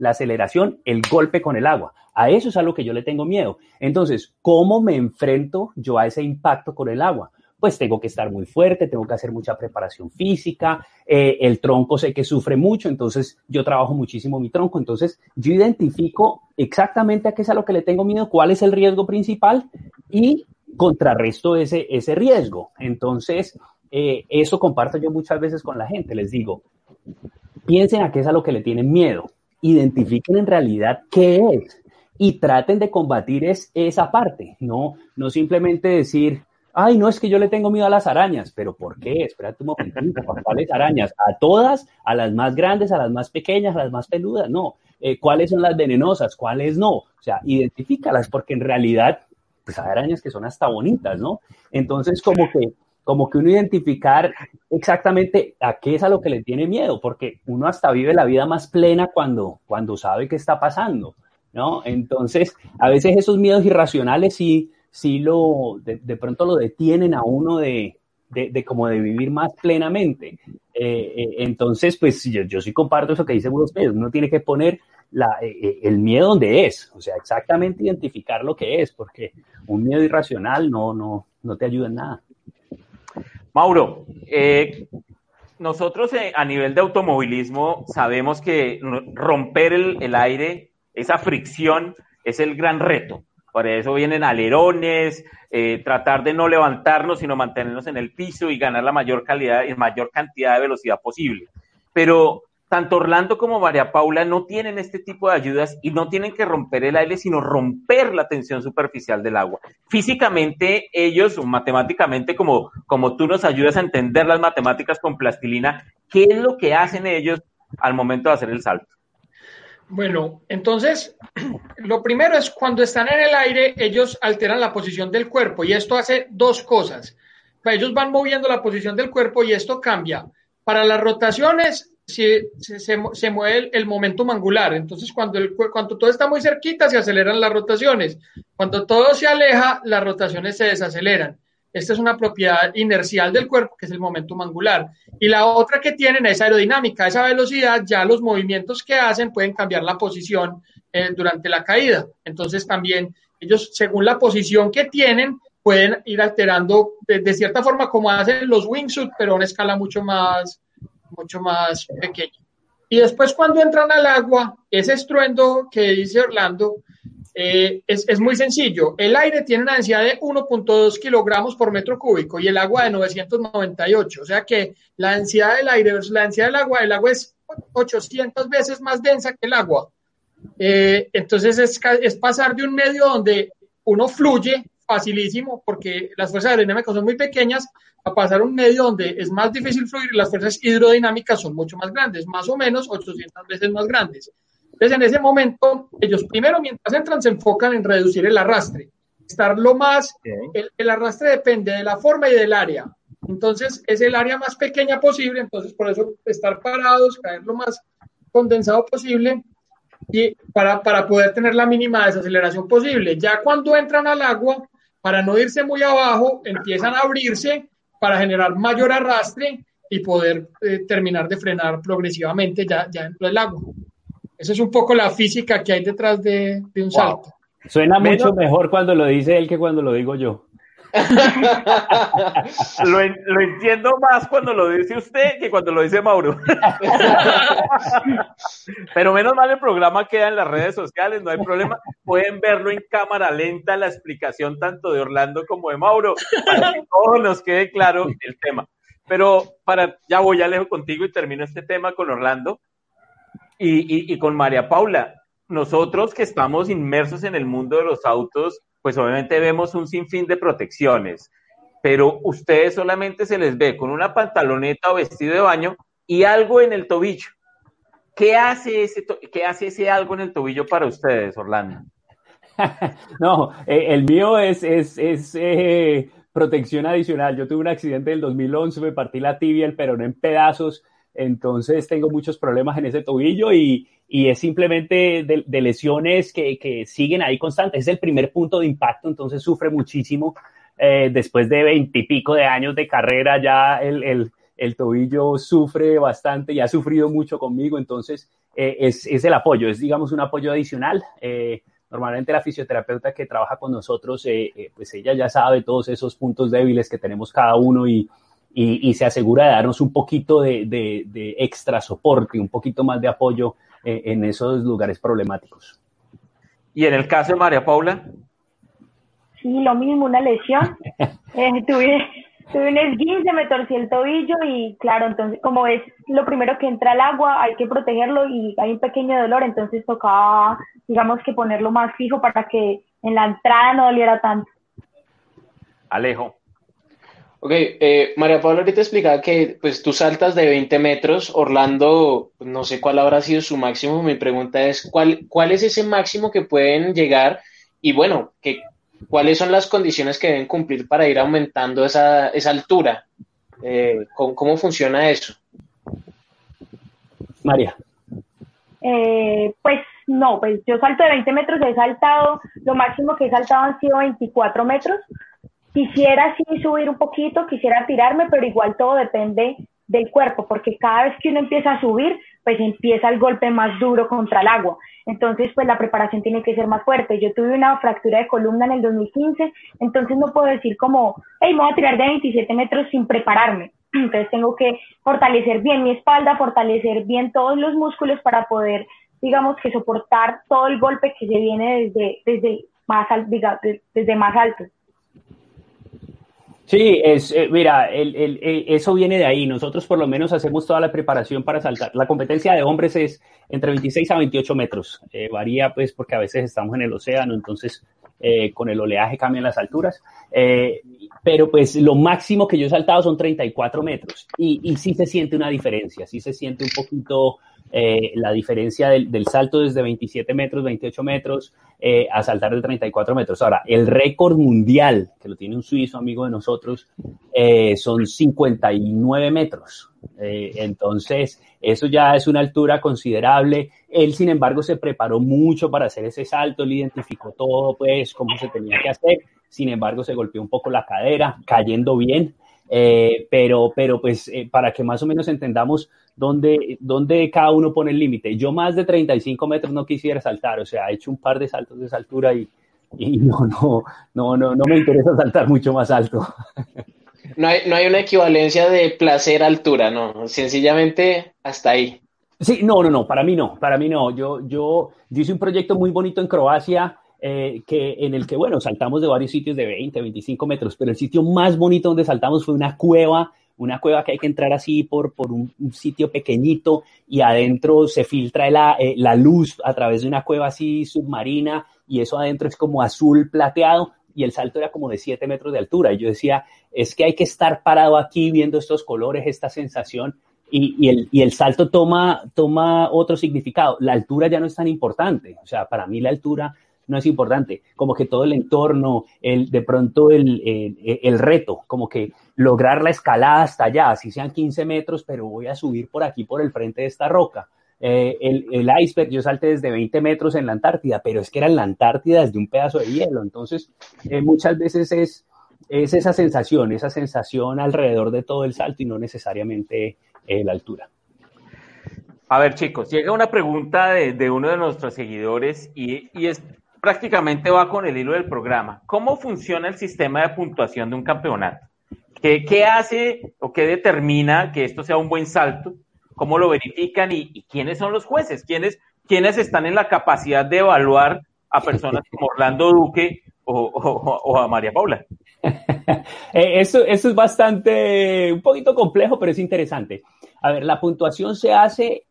la aceleración, el golpe con el agua. A eso es a lo que yo le tengo miedo. Entonces, ¿cómo me enfrento yo a ese impacto con el agua? Pues tengo que estar muy fuerte, tengo que hacer mucha preparación física, eh, el tronco sé que sufre mucho, entonces yo trabajo muchísimo mi tronco, entonces yo identifico exactamente a qué es a lo que le tengo miedo, cuál es el riesgo principal y contrarresto ese, ese riesgo. Entonces, eh, eso comparto yo muchas veces con la gente, les digo, piensen a qué es a lo que le tienen miedo, identifiquen en realidad qué es y traten de combatir es, esa parte, no, no simplemente decir, ay, no es que yo le tengo miedo a las arañas, pero ¿por qué? Espérate un momentito, ¿cuáles arañas? ¿A todas? ¿A las más grandes, a las más pequeñas, a las más peludas? No. Eh, ¿Cuáles son las venenosas? ¿Cuáles no? O sea, identifícalas porque en realidad, pues hay arañas que son hasta bonitas, ¿no? Entonces, como que como que uno identificar exactamente a qué es a lo que le tiene miedo, porque uno hasta vive la vida más plena cuando, cuando sabe qué está pasando, ¿no? Entonces, a veces esos miedos irracionales sí, sí lo, de, pronto lo detienen a uno de, de, como de vivir más plenamente. Eh, eh, entonces, pues yo, yo sí comparto eso que dice Bruce Pérez, uno tiene que poner la, eh, el miedo donde es, o sea, exactamente identificar lo que es, porque un miedo irracional no, no, no te ayuda en nada. Mauro, eh, nosotros eh, a nivel de automovilismo sabemos que romper el, aire, esa fricción, es el gran reto. Por eso vienen alerones, eh, tratar de no levantarnos, sino mantenernos en el piso y ganar la mayor calidad y mayor cantidad de velocidad posible. Pero tanto Orlando como María Paula no tienen este tipo de ayudas y no tienen que romper el aire, sino romper la tensión superficial del agua. Físicamente, ellos, o matemáticamente, como, como tú nos ayudas a entender las matemáticas con plastilina, ¿qué es lo que hacen ellos al momento de hacer el salto? Bueno, entonces, lo primero es cuando están en el aire, ellos alteran la posición del cuerpo y esto hace dos cosas. Ellos van moviendo la posición del cuerpo y esto cambia. Para las rotaciones, se, se, mueve el, momento angular. Entonces, cuando, el, cuando todo está muy cerquita, se aceleran las rotaciones. Cuando todo se aleja, las rotaciones se desaceleran. Esta es una propiedad inercial del cuerpo, que es el momento angular. Y la otra que tienen es aerodinámica. Esa velocidad, ya los movimientos que hacen pueden cambiar la posición eh, durante la caída. Entonces, también ellos, según la posición que tienen, pueden ir alterando de, de cierta forma como hacen los wingsuit, pero a una escala mucho más, mucho más pequeño. Y después cuando entran al agua, ese estruendo que dice Orlando eh, es, es, muy sencillo. El aire tiene una densidad de 1.2 kilogramos por metro cúbico y el agua de 998. O sea que la densidad del aire versus la densidad del agua, el agua es 800 veces más densa que el agua. Eh, entonces es, es pasar de un medio donde uno fluye facilísimo porque las fuerzas aerodinámicas son muy pequeñas a pasar un medio donde es más difícil fluir y las fuerzas hidrodinámicas son mucho más grandes, más o menos 800 veces más grandes. Entonces, en ese momento, ellos primero, mientras entran, se enfocan en reducir el arrastre. Estar lo más, el, el, arrastre depende de la forma y del área. Entonces, es el área más pequeña posible, entonces por eso estar parados, caer lo más condensado posible y para, para poder tener la mínima desaceleración posible. Ya cuando entran al agua, para no irse muy abajo, empiezan a abrirse para generar mayor arrastre y poder eh, terminar de frenar progresivamente ya, ya dentro del agua. Esa es un poco la física que hay detrás de, un salto. Suena mucho mejor cuando lo dice él que cuando lo digo yo. Lo, lo, entiendo más cuando lo dice usted que cuando lo dice Mauro. Pero menos mal el programa queda en las redes sociales, no hay problema. Pueden verlo en cámara lenta, la explicación tanto de Orlando como de Mauro, para que todos nos quede claro el tema. Pero para, ya voy, alejo contigo y termino este tema con Orlando y, y con María Paula. nosotros que estamos inmersos en el mundo de los autos, pues obviamente vemos un sinfín de protecciones, pero ustedes solamente se les ve con una pantaloneta o vestido de baño y algo en el tobillo. ¿Qué hace ese, qué hace ese algo en el tobillo para ustedes, Orlando? no, eh, el mío es, es, es eh, protección adicional. Yo tuve un accidente del 2011, me partí la tibia, el perón en pedazos, entonces tengo muchos problemas en ese tobillo y, y es simplemente de, lesiones que, que, siguen ahí constantes. Es el primer punto de impacto, entonces sufre muchísimo. Eh, después de veintipico de años de carrera ya el, el, el, tobillo sufre bastante y ha sufrido mucho conmigo, entonces es, es, el apoyo, es digamos un apoyo adicional. Eh, Normalmente la fisioterapeuta que trabaja con nosotros, eh, eh, pues ella ya sabe todos esos puntos débiles que tenemos cada uno y, y, se asegura de darnos un poquito de, de, extra soporte, un poquito más de apoyo eh, en esos lugares problemáticos. ¿Y en el caso de María Paula? Sí, lo mismo, una lesión. tuve, tuve un esguince, me torcí el tobillo y claro, entonces como es lo primero que entra al agua, hay que protegerlo y hay un pequeño dolor, entonces tocaba, digamos que ponerlo más fijo para que en la entrada no doliera tanto. Alejo. Ok, eh, María Paula ahorita explicaba que pues tú saltas de 20 metros, Orlando, no sé cuál habrá sido su máximo, mi pregunta es, ¿cuál, cuál es ese máximo que pueden llegar? Y bueno, que ¿cuáles son las condiciones que deben cumplir para ir aumentando esa, esa altura? Eh, ¿cómo, funciona eso? María. Eh, pues no, pues yo salto de 20 metros, he saltado, lo máximo que he saltado han sido 24 metros. Quisiera sí subir un poquito, quisiera tirarme, pero igual todo depende del cuerpo, porque cada vez que uno empieza a subir, pues empieza el golpe más duro contra el agua. Entonces, pues la preparación tiene que ser más fuerte. Yo tuve una fractura de columna en el 2015, entonces no puedo decir como, hey, me voy a tirar de 27 metros sin prepararme. Entonces tengo que fortalecer bien mi espalda, fortalecer bien todos los músculos para poder, digamos, que soportar todo el golpe que se viene desde, desde, más, desde más alto. Sí, es, eh, mira, el, el, eh, eso viene de ahí. Nosotros por lo menos hacemos toda la preparación para saltar. La competencia de hombres es entre 26 a 28 metros. Eh, varía pues porque a veces estamos en el océano, entonces con el oleaje cambian las alturas. pero pues lo máximo que yo he saltado son 34 metros y, y sí se siente una diferencia, sí se siente un poquito eh, la diferencia del, del, salto desde 27 metros, 28 metros, eh, a saltar de 34 metros. Ahora, el récord mundial, que lo tiene un suizo amigo de nosotros, eh, son 59 metros. entonces, eso ya es una altura considerable. Él, sin embargo, se preparó mucho para hacer ese salto, él identificó todo, pues, cómo se tenía que hacer. Sin embargo, se golpeó un poco la cadera, cayendo bien. Eh, pero, pero pues eh, para que más o menos entendamos dónde, dónde cada uno pone el límite. Yo más de 35 metros no quisiera saltar, o sea, he hecho un par de saltos de esa altura y, y no, no, no, no, no me interesa saltar mucho más alto. No hay, no hay una equivalencia de placer-altura, no, sencillamente hasta ahí. Sí, no, no, no, para mí no, para mí no. Yo, yo, yo hice un proyecto muy bonito en Croacia eh, que, en el que, bueno, saltamos de varios sitios de 20, 25 metros, pero el sitio más bonito donde saltamos fue una cueva, una cueva que hay que entrar así por, por un, sitio pequeñito y adentro se filtra la, eh, la luz a través de una cueva así submarina y eso adentro es como azul plateado y el salto era como de 7 metros de altura. Y yo decía, es que hay que estar parado aquí viendo estos colores, esta sensación. Y, y, el, y, el, salto toma, toma otro significado. La altura ya no es tan importante. O sea, para mí la altura no es importante, como que todo el entorno, el, de pronto el, el, reto, como que lograr la escalada hasta allá, así sean 15 metros, pero voy a subir por aquí, por el frente de esta roca. Eh, el, el, iceberg, yo salté desde 20 metros en la Antártida, pero es que era en la Antártida desde un pedazo de hielo, entonces eh, muchas veces es, es esa sensación, esa sensación alrededor de todo el salto y no necesariamente eh, la altura. A ver, chicos, llega una pregunta de, de uno de nuestros seguidores y, y, es prácticamente va con el hilo del programa. ¿Cómo funciona el sistema de puntuación de un campeonato? ¿Qué, hace o qué determina que esto sea un buen salto? ¿Cómo lo verifican y, quiénes son los jueces? ¿Quiénes, ¿Quiénes están en la capacidad de evaluar a personas como Orlando Duque o, a María Paula? Eh, eso, eso es bastante, un poquito complejo, pero es interesante. A ver, la puntuación se hace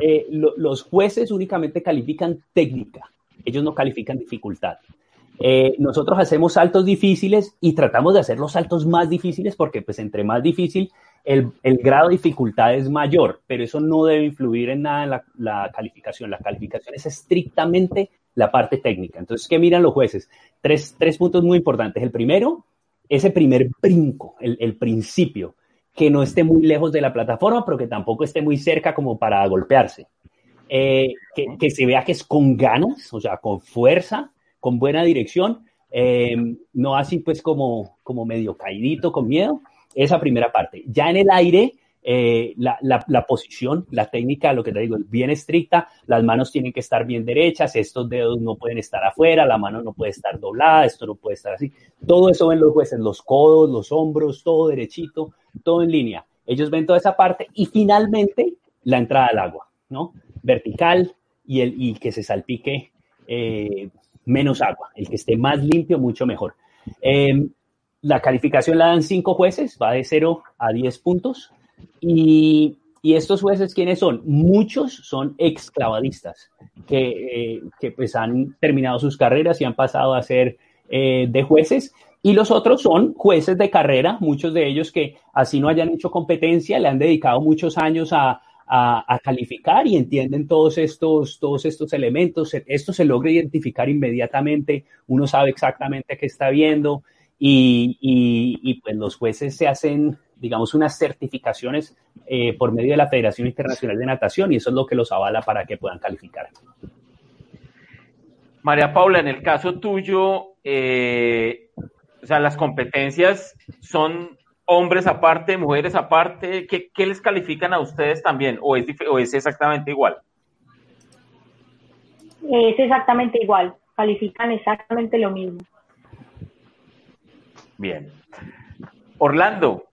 eh, los jueces únicamente califican técnica, ellos no califican dificultad. Eh, nosotros hacemos saltos difíciles y tratamos de hacer los saltos más difíciles porque pues entre más difícil el, grado de dificultad es mayor, pero eso no debe influir en nada en la, calificación. La calificación es estrictamente la parte técnica. Entonces, ¿qué miran los jueces? Tres, puntos muy importantes. El primero, ese primer brinco, el, principio, que no esté muy lejos de la plataforma, pero que tampoco esté muy cerca como para golpearse. Eh, que, que, se vea que es con ganas, o sea, con fuerza, con buena dirección, eh, no así pues como, como medio caidito, con miedo. Esa primera parte. Ya en el aire, eh, la, la, posición, la técnica, lo que te digo, es bien estricta, las manos tienen que estar bien derechas, estos dedos no pueden estar afuera, la mano no puede estar doblada, esto no puede estar así. Todo eso ven los jueces, los codos, los hombros, todo derechito, todo en línea. Ellos ven toda esa parte y finalmente la entrada al agua, ¿no? Vertical y, el, y que se salpique eh, menos agua. El que esté más limpio, mucho mejor. Em, la calificación la dan cinco jueces, va de 0 a 10 puntos. Y, estos jueces, ¿quiénes son? Muchos son exclavadistas que, eh, que pues han terminado sus carreras y han pasado a ser eh, de jueces. Y los otros son jueces de carrera, muchos de ellos que así no hayan hecho competencia, le han dedicado muchos años a, a, calificar y entienden todos estos, todos estos elementos. Esto se logra identificar inmediatamente, uno sabe exactamente qué está viendo y, y, pues los jueces se hacen, digamos, unas certificaciones eh, por medio de la Federación Internacional de Natación y eso es lo que los avala para que puedan calificar. María Paula, en el caso tuyo, eh, o sea, las competencias son hombres aparte, mujeres aparte? ¿Qué, les califican a ustedes también? ¿O es, ¿O es exactamente igual? Es exactamente igual, califican exactamente lo mismo. Bien. Orlando,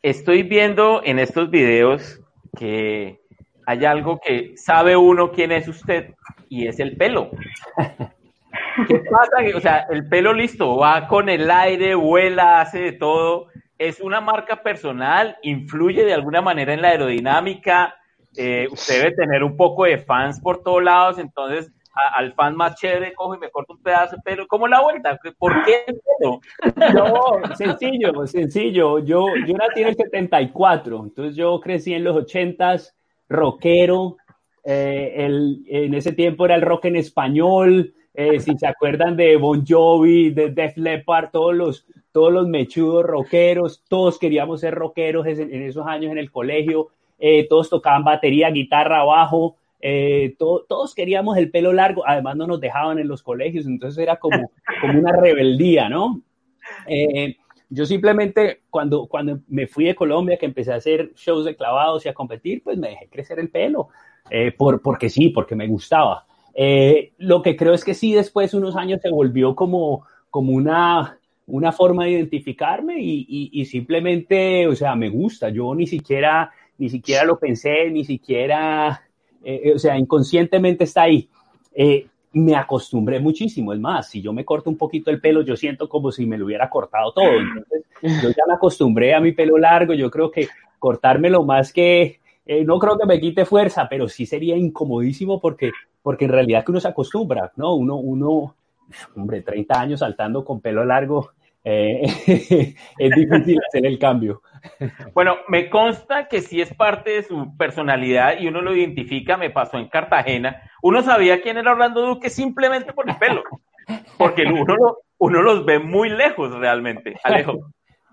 estoy viendo en estos videos que hay algo que sabe uno quién es usted y es el pelo. ¿Qué pasa? O sea, el pelo listo, va con el aire, vuela, hace de todo es una marca personal, influye de alguna manera en la aerodinámica, eh, usted debe tener un poco de fans por todos lados, entonces al fan más chévere cojo y me corto un pedazo de pelo. ¿Cómo la vuelta? ¿Por qué el pelo? No, sencillo, sencillo. Yo, yo nací en el 74, entonces yo crecí en los 80s, rockero. Eh, el, en ese tiempo era el rock en español. Eh, si se acuerdan de Bon Jovi, de Def Leppard, todos los, todos los mechudos rockeros, todos queríamos ser rockeros en, esos años en el colegio, eh, todos tocaban batería, guitarra, bajo, eh, todos queríamos el pelo largo, además no nos dejaban en los colegios, entonces era como, una rebeldía, ¿no? Eh, yo simplemente cuando, cuando me fui de Colombia, que empecé a hacer shows de clavados y a competir, pues me dejé crecer el pelo, por, porque sí, porque me gustaba. lo que creo es que sí, después unos años se volvió como, como una, una forma de identificarme y, simplemente, o sea, me gusta. Yo ni siquiera, ni siquiera lo pensé, ni siquiera, eh, eh, o sea, inconscientemente está ahí. Eh, me acostumbré muchísimo. Es más, si yo me corto un poquito el pelo, yo siento como si me lo hubiera cortado todo. Entonces, yo ya me acostumbré a mi pelo largo. Yo creo que cortármelo más que, no creo que me quite fuerza, pero sí sería incomodísimo porque, porque en realidad que uno se acostumbra, ¿no? Uno, uno, hombre, 30 años saltando con pelo largo, eh, es difícil hacer el cambio. Bueno, me consta que sí es parte de su personalidad y uno lo identifica, me pasó en Cartagena, uno sabía quién era Orlando Duque simplemente por el pelo, porque uno, uno los ve muy lejos realmente. Alejo.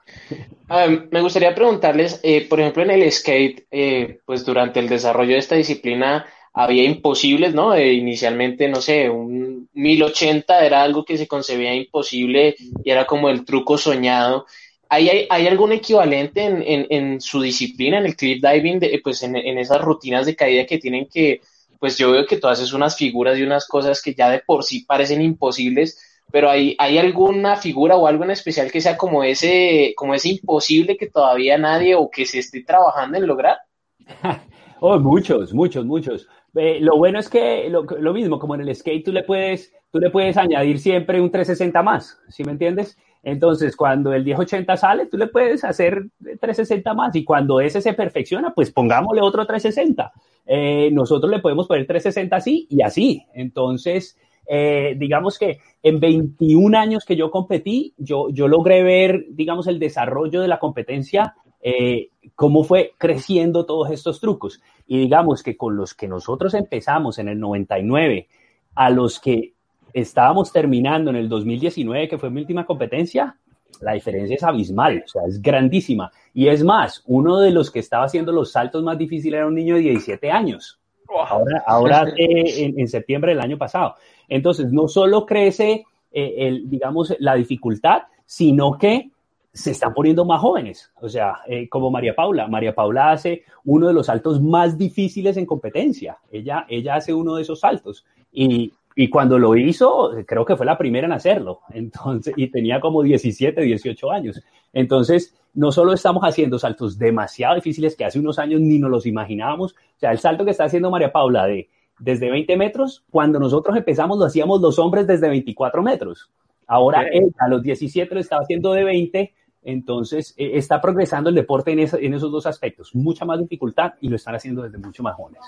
Ah, me gustaría preguntarles, eh, por ejemplo, en el skate, eh, pues durante el desarrollo de esta disciplina, había imposibles, ¿no? Eh, inicialmente, no sé, un 1080 era algo que se concebía imposible y era como el truco soñado. ¿Hay, hay, algún equivalente en, en, en, su disciplina, en el cliff diving, de, pues en, en, esas rutinas de caída que tienen que, pues yo veo que tú haces unas figuras y unas cosas que ya de por sí parecen imposibles, pero hay, hay alguna figura o algo en especial que sea como ese, como ese imposible que todavía nadie o que se esté trabajando en lograr? Oh, muchos, muchos, muchos. Eh, lo bueno es que lo, mismo, como en el skate, tú le puedes, tú le puedes añadir siempre un 360 más, ¿sí me entiendes? Entonces, cuando el 1080 sale, tú le puedes hacer 360 más y cuando ese se perfecciona, pues pongámosle otro 360. Eh, nosotros le podemos poner 360 así y así. Entonces, eh, digamos que en 21 años que yo competí, yo, yo logré ver, digamos, el desarrollo de la competencia, eh, cómo fue creciendo todos estos trucos. Y digamos que con los que nosotros empezamos en el 99, a los que estábamos terminando en el 2019, que fue mi última competencia, la diferencia es abismal, o sea, es grandísima. Y es más, uno de los que estaba haciendo los saltos más difíciles era un niño de 17 años. Ahora, ahora en, septiembre del año pasado. Entonces, no solo crece, eh, el, digamos, la dificultad, sino que se están poniendo más jóvenes. O sea, eh, como María Paula. María Paula hace uno de los saltos más difíciles en competencia. Ella, ella hace uno de esos saltos. Y, y cuando lo hizo, creo que fue la primera en hacerlo. Entonces, y tenía como 17, 18 años. Entonces, no solo estamos haciendo saltos demasiado difíciles que hace unos años ni nos los imaginábamos. O sea, el salto que está haciendo María Paula de desde 20 metros, cuando nosotros empezamos lo hacíamos los hombres desde 24 metros. Ahora a los 17 lo estaba haciendo de 20, entonces e, está progresando el deporte en, en, esos dos aspectos, mucha más dificultad y lo están haciendo desde mucho más jóvenes.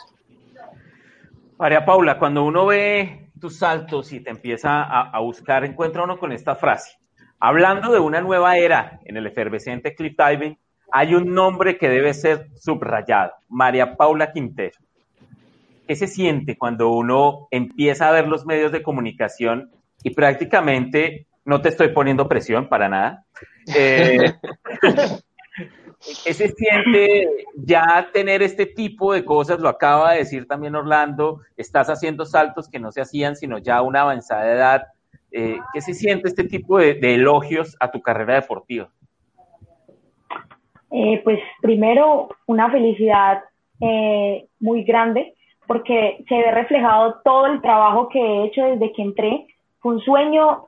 María Paula, cuando uno ve tus saltos y te empieza a, buscar, encuentra uno con esta frase. Hablando de una nueva era en el efervescente cliff diving, hay un nombre que debe ser subrayado, María Paula Quintero. ¿Qué se siente cuando uno empieza a ver los medios de comunicación y prácticamente, no te estoy poniendo presión para nada, eh, ¿Qué se siente ya tener este tipo de cosas? Lo acaba de decir también Orlando, estás haciendo saltos que no se hacían, sino ya una avanzada edad. Eh, ¿Qué se siente este tipo de, elogios a tu carrera deportiva? Eh, pues primero, una felicidad eh, muy grande porque se ve reflejado todo el trabajo que he hecho desde que entré. Fue un sueño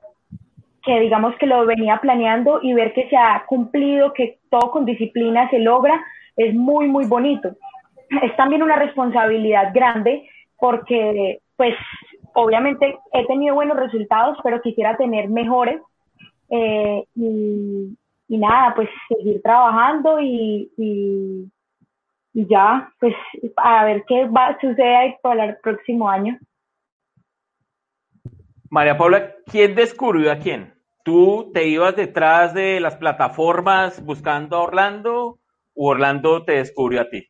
que digamos que lo venía planeando y ver que se ha cumplido, que todo con disciplina se logra, es muy, muy bonito. Es también una responsabilidad grande porque, pues, obviamente he tenido buenos resultados, pero quisiera tener mejores. Eh, y, nada, pues seguir trabajando y, y, ya, pues, a ver qué va a suceder para el próximo año. María Paula, ¿quién descubrió a quién? ¿Tú te ibas detrás de las plataformas buscando a Orlando o Orlando te descubrió a ti?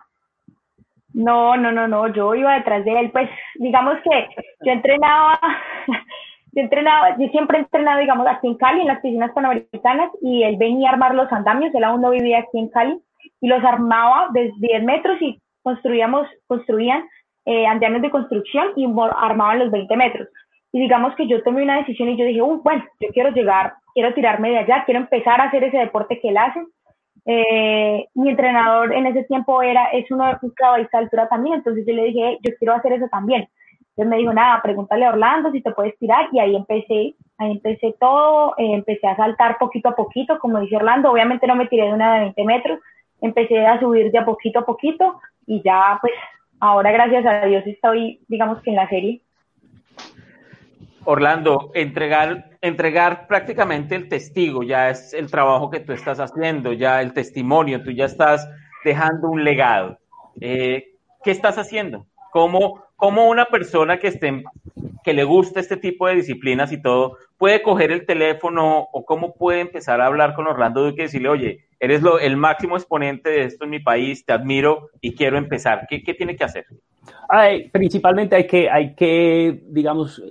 No, no, no, no, yo iba detrás de él. Pues digamos que yo entrenaba, yo entrenaba, yo siempre he entrenado, digamos, aquí en Cali, en las piscinas panamericanas, y él venía a armar los andamios, él aún no vivía aquí en Cali, y los armaba de 10 metros y construíamos, construían eh, andamios de construcción y armaban los 20 metros. Y digamos que yo tomé una decisión y yo dije, bueno, yo quiero llegar, quiero tirarme de allá, quiero empezar a hacer ese deporte que él hace. Eh, mi entrenador en ese tiempo era, es uno de caballista de altura también, entonces yo le dije, yo quiero hacer eso también. Entonces me dijo, nada, pregúntale a Orlando si te puedes tirar y ahí empecé, ahí empecé todo, eh, empecé a saltar poquito a poquito, como dice Orlando, obviamente no me tiré de una de 20 metros, empecé a subir de a poquito a poquito y ya pues ahora gracias a Dios estoy, digamos que en la serie. Orlando, entregar, entregar prácticamente el testigo, ya es el trabajo que tú estás haciendo, ya el testimonio, tú ya estás dejando un legado. Eh, ¿Qué estás haciendo? ¿Cómo, ¿Cómo, una persona que, esté, que le gusta este tipo de disciplinas y todo puede coger el teléfono o cómo puede empezar a hablar con Orlando Duque y decirle, oye, eres el máximo exponente de esto en mi país, te admiro y quiero empezar? ¿Qué, qué tiene que hacer? principalmente hay que, hay que, digamos,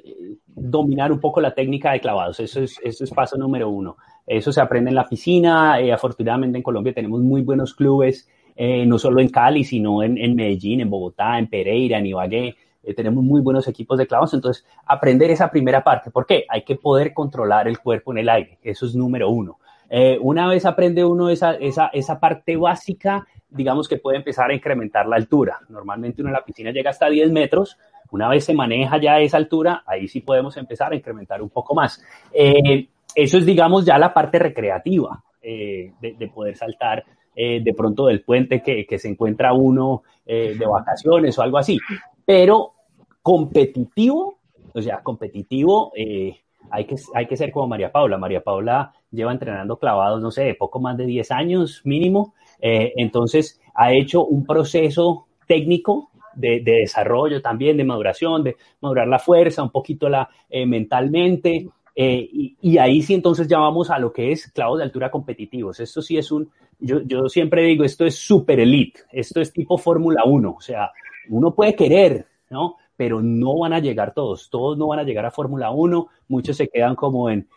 dominar un poco la técnica de clavados. Eso es, eso es paso número uno. Eso se aprende en la piscina. Eh, afortunadamente en Colombia tenemos muy buenos clubes, eh, no solo en Cali, sino en, Medellín, en Bogotá, en Pereira, en Ibagué. Eh, tenemos muy buenos equipos de clavados. Entonces, aprender esa primera parte. ¿Por qué? Hay que poder controlar el cuerpo en el aire. Eso es número uno. una vez aprende uno esa, esa, esa parte básica, digamos que puede empezar a incrementar la altura. Normalmente uno en la piscina llega hasta 10 metros, una vez se maneja ya esa altura, ahí sí podemos empezar a incrementar un poco más. Eh, eso es, digamos, ya la parte recreativa eh, de, poder saltar eh, de pronto del puente que, que se encuentra uno de vacaciones o algo así. Pero competitivo, o sea, competitivo, hay que, hay que ser como María Paula. María Paula lleva entrenando clavados, no sé, poco más de 10 años mínimo. Entonces, ha hecho un proceso técnico de, desarrollo también, de maduración, de madurar la fuerza, un poquito la, eh, mentalmente. Eh, y, ahí sí entonces ya vamos a lo que es clavos de altura competitivos. Esto sí es un, yo, yo siempre digo, esto es super elite, esto es tipo Fórmula 1, o sea, uno puede querer, ¿no? Pero no van a llegar todos, todos no van a llegar a Fórmula 1, muchos se quedan como en,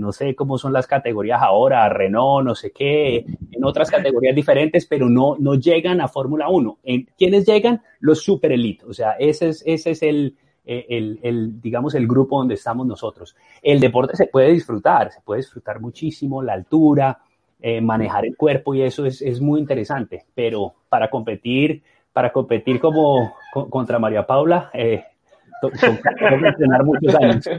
no sé cómo son las categorías ahora, Renault, no sé qué, en otras categorías diferentes, pero no, no llegan a Fórmula 1. ¿En, ¿Quiénes llegan? Los super elite, o sea, ese es, ese es el, eh, el, digamos, el grupo donde estamos nosotros. El deporte se puede disfrutar, se puede disfrutar muchísimo, la altura, eh, manejar el cuerpo y eso es, es, muy interesante, pero para competir, para competir como contra María Paula, eh, que entrenar muchos años.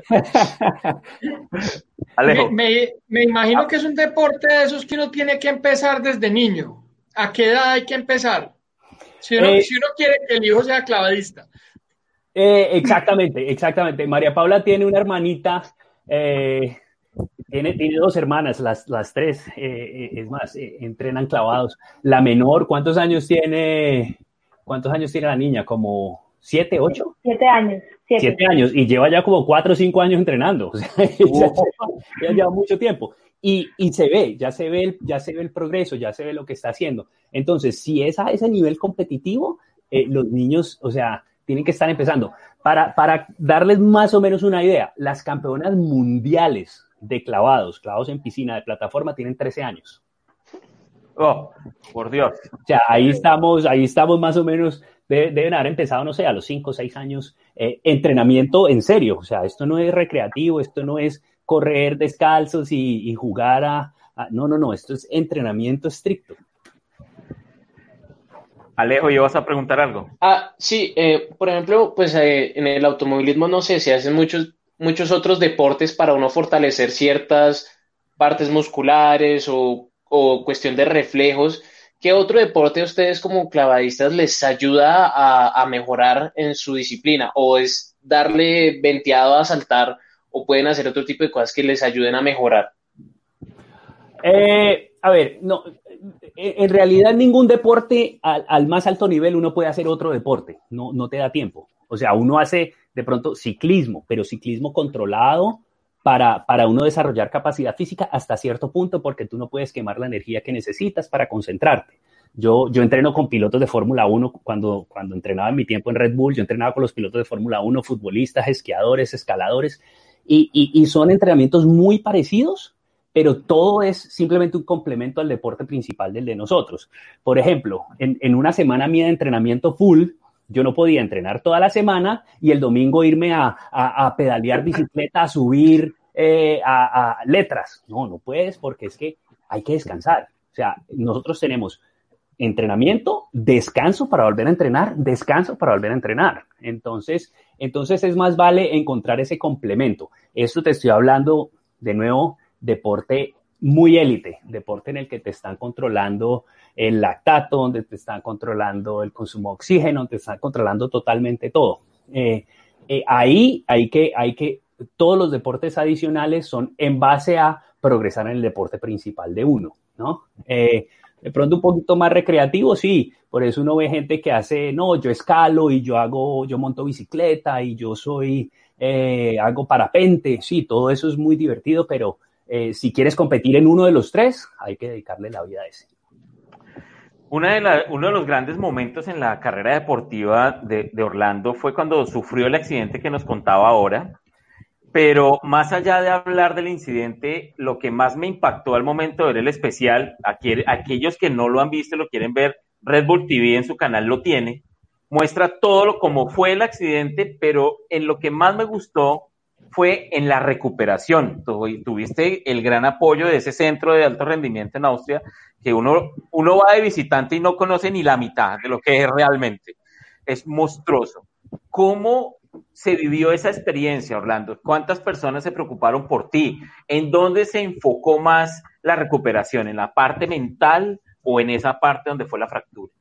Me, me, imagino que es un deporte de esos que uno tiene que empezar desde niño. ¿A qué edad hay que empezar? Si uno, si uno quiere que el hijo sea clavadista. Eh, exactamente, exactamente. María Paula tiene una hermanita, eh, tiene, tiene, dos hermanas, las, las tres, eh, es más, entrenan clavados. La menor, ¿cuántos años tiene? ¿Cuántos años tiene la niña? ¿Como siete, ocho? Siete años. Siete, años y lleva ya como cuatro o cinco años entrenando. O sea, ya, lleva mucho tiempo. Y, y, se ve, ya se ve, el, ya se ve el progreso, ya se ve lo que está haciendo. Entonces, si es a ese nivel competitivo, los niños, o sea, tienen que estar empezando. Para, para darles más o menos una idea, las campeonas mundiales de clavados, clavados en piscina de plataforma, tienen 13 años. Oh, por Dios. O sea, ahí estamos, ahí estamos más o menos, deben haber empezado, no sé, a los 5 o 6 años, eh, entrenamiento en serio. O sea, esto no es recreativo, esto no es correr descalzos y, jugar a, No, no, no, esto es entrenamiento estricto. Alejo, ¿y vas a preguntar algo? Ah, sí, eh, por ejemplo, pues eh, en el automovilismo, no sé, se hacen muchos, muchos otros deportes para uno fortalecer ciertas partes musculares o, o cuestión de reflejos. ¿Qué otro deporte a ustedes como clavadistas les ayuda a, a, mejorar en su disciplina? ¿O es darle venteado a saltar o pueden hacer otro tipo de cosas que les ayuden a mejorar? Eh, a ver, no, en realidad ningún deporte al, más alto nivel uno puede hacer otro deporte, no, no te da tiempo. O sea, uno hace de pronto ciclismo, pero ciclismo controlado para, para uno desarrollar capacidad física hasta cierto punto porque tú no puedes quemar la energía que necesitas para concentrarte. Yo, yo entreno con pilotos de Fórmula 1 cuando, cuando entrenaba en mi tiempo en Red Bull, yo entrenaba con los pilotos de Fórmula 1, futbolistas, esquiadores, escaladores, y, y son entrenamientos muy parecidos, pero todo es simplemente un complemento al deporte principal del de nosotros. Por ejemplo, en, una semana mía de entrenamiento full, yo no podía entrenar toda la semana y el domingo irme a, pedalear bicicleta, a subir eh, a, letras. No, no puedes porque es que hay que descansar. O sea, nosotros tenemos entrenamiento, descanso para volver a entrenar, descanso para volver a entrenar. Entonces, entonces es más vale encontrar ese complemento. Esto te estoy hablando de nuevo deporte muy élite, deporte en el que te están controlando el lactato, donde te están controlando el consumo de oxígeno, donde te están controlando totalmente todo. Eh, eh, ahí hay que, hay que, todos los deportes adicionales son en base a progresar en el deporte principal de uno, ¿no? Eh, de pronto un poquito más recreativo, sí, por eso uno ve gente que hace, no, yo escalo y yo hago, yo monto bicicleta y yo soy, hago parapente, sí, todo eso es muy divertido, pero si quieres competir en uno de los tres, hay que dedicarle la vida a ese. Una de uno de los grandes momentos en la carrera deportiva de, Orlando fue cuando sufrió el accidente que nos contaba ahora. Pero más allá de hablar del incidente, lo que más me impactó al momento de ver el especial, aquellos que no lo han visto, lo quieren ver, Red Bull TV en su canal lo tiene, muestra todo lo como fue el accidente, pero en lo que más me gustó fue en la recuperación. Tuviste el gran apoyo de ese centro de alto rendimiento en Austria, que uno, uno va de visitante y no conoce ni la mitad de lo que es realmente. Es monstruoso. ¿Cómo se vivió esa experiencia, Orlando? ¿Cuántas personas se preocuparon por ti? ¿En dónde se enfocó más la recuperación? ¿En la parte mental o en esa parte donde fue la fractura?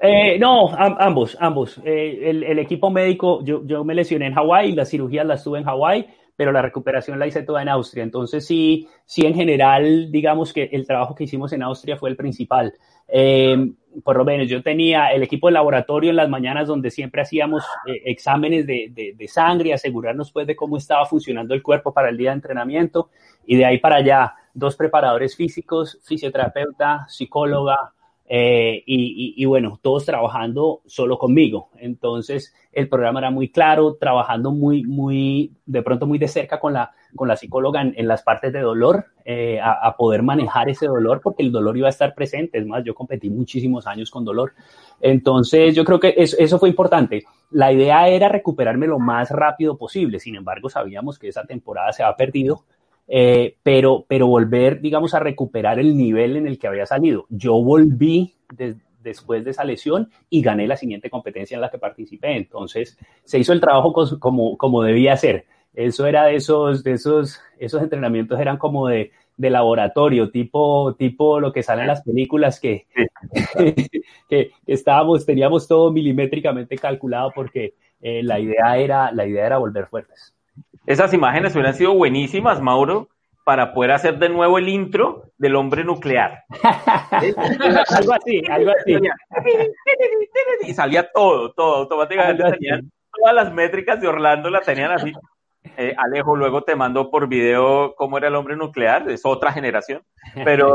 Eh, no, ambos, ambos. Eh, el, equipo médico, yo, yo, me lesioné en Hawái, la cirugía la estuve en Hawái, pero la recuperación la hice toda en Austria. Entonces sí, sí en general, digamos que el trabajo que hicimos en Austria fue el principal. Eh, por lo menos yo tenía el equipo de laboratorio en las mañanas donde siempre hacíamos eh, exámenes de, de, de, sangre, asegurarnos pues de cómo estaba funcionando el cuerpo para el día de entrenamiento y de ahí para allá dos preparadores físicos, fisioterapeuta, psicóloga, eh, y, y, bueno, todos trabajando solo conmigo. Entonces, el programa era muy claro, trabajando muy, muy, de pronto muy de cerca con la, con la psicóloga en, las partes de dolor, eh, a, a, poder manejar ese dolor, porque el dolor iba a estar presente. Es más, yo competí muchísimos años con dolor. Entonces, yo creo que eso, eso fue importante. La idea era recuperarme lo más rápido posible. Sin embargo, sabíamos que esa temporada se había perdido eh, pero, pero volver, digamos, a recuperar el nivel en el que había salido. Yo volví de, después de esa lesión y gané la siguiente competencia en la que participé. Entonces, se hizo el trabajo como, como debía ser. Eso era de esos, de esos, esos entrenamientos eran como de, de laboratorio, tipo, tipo lo que sale en las películas que, que estábamos, teníamos todo milimétricamente calculado porque eh, la idea era, la idea era volver fuertes. Esas imágenes hubieran sido buenísimas, Mauro, para poder hacer de nuevo el intro del hombre nuclear. algo así, algo así. Y salía todo, todo, automáticamente tenían todas las métricas de Orlando, la tenían así. Eh, Alejo luego te mandó por video cómo era el hombre nuclear, es otra generación, pero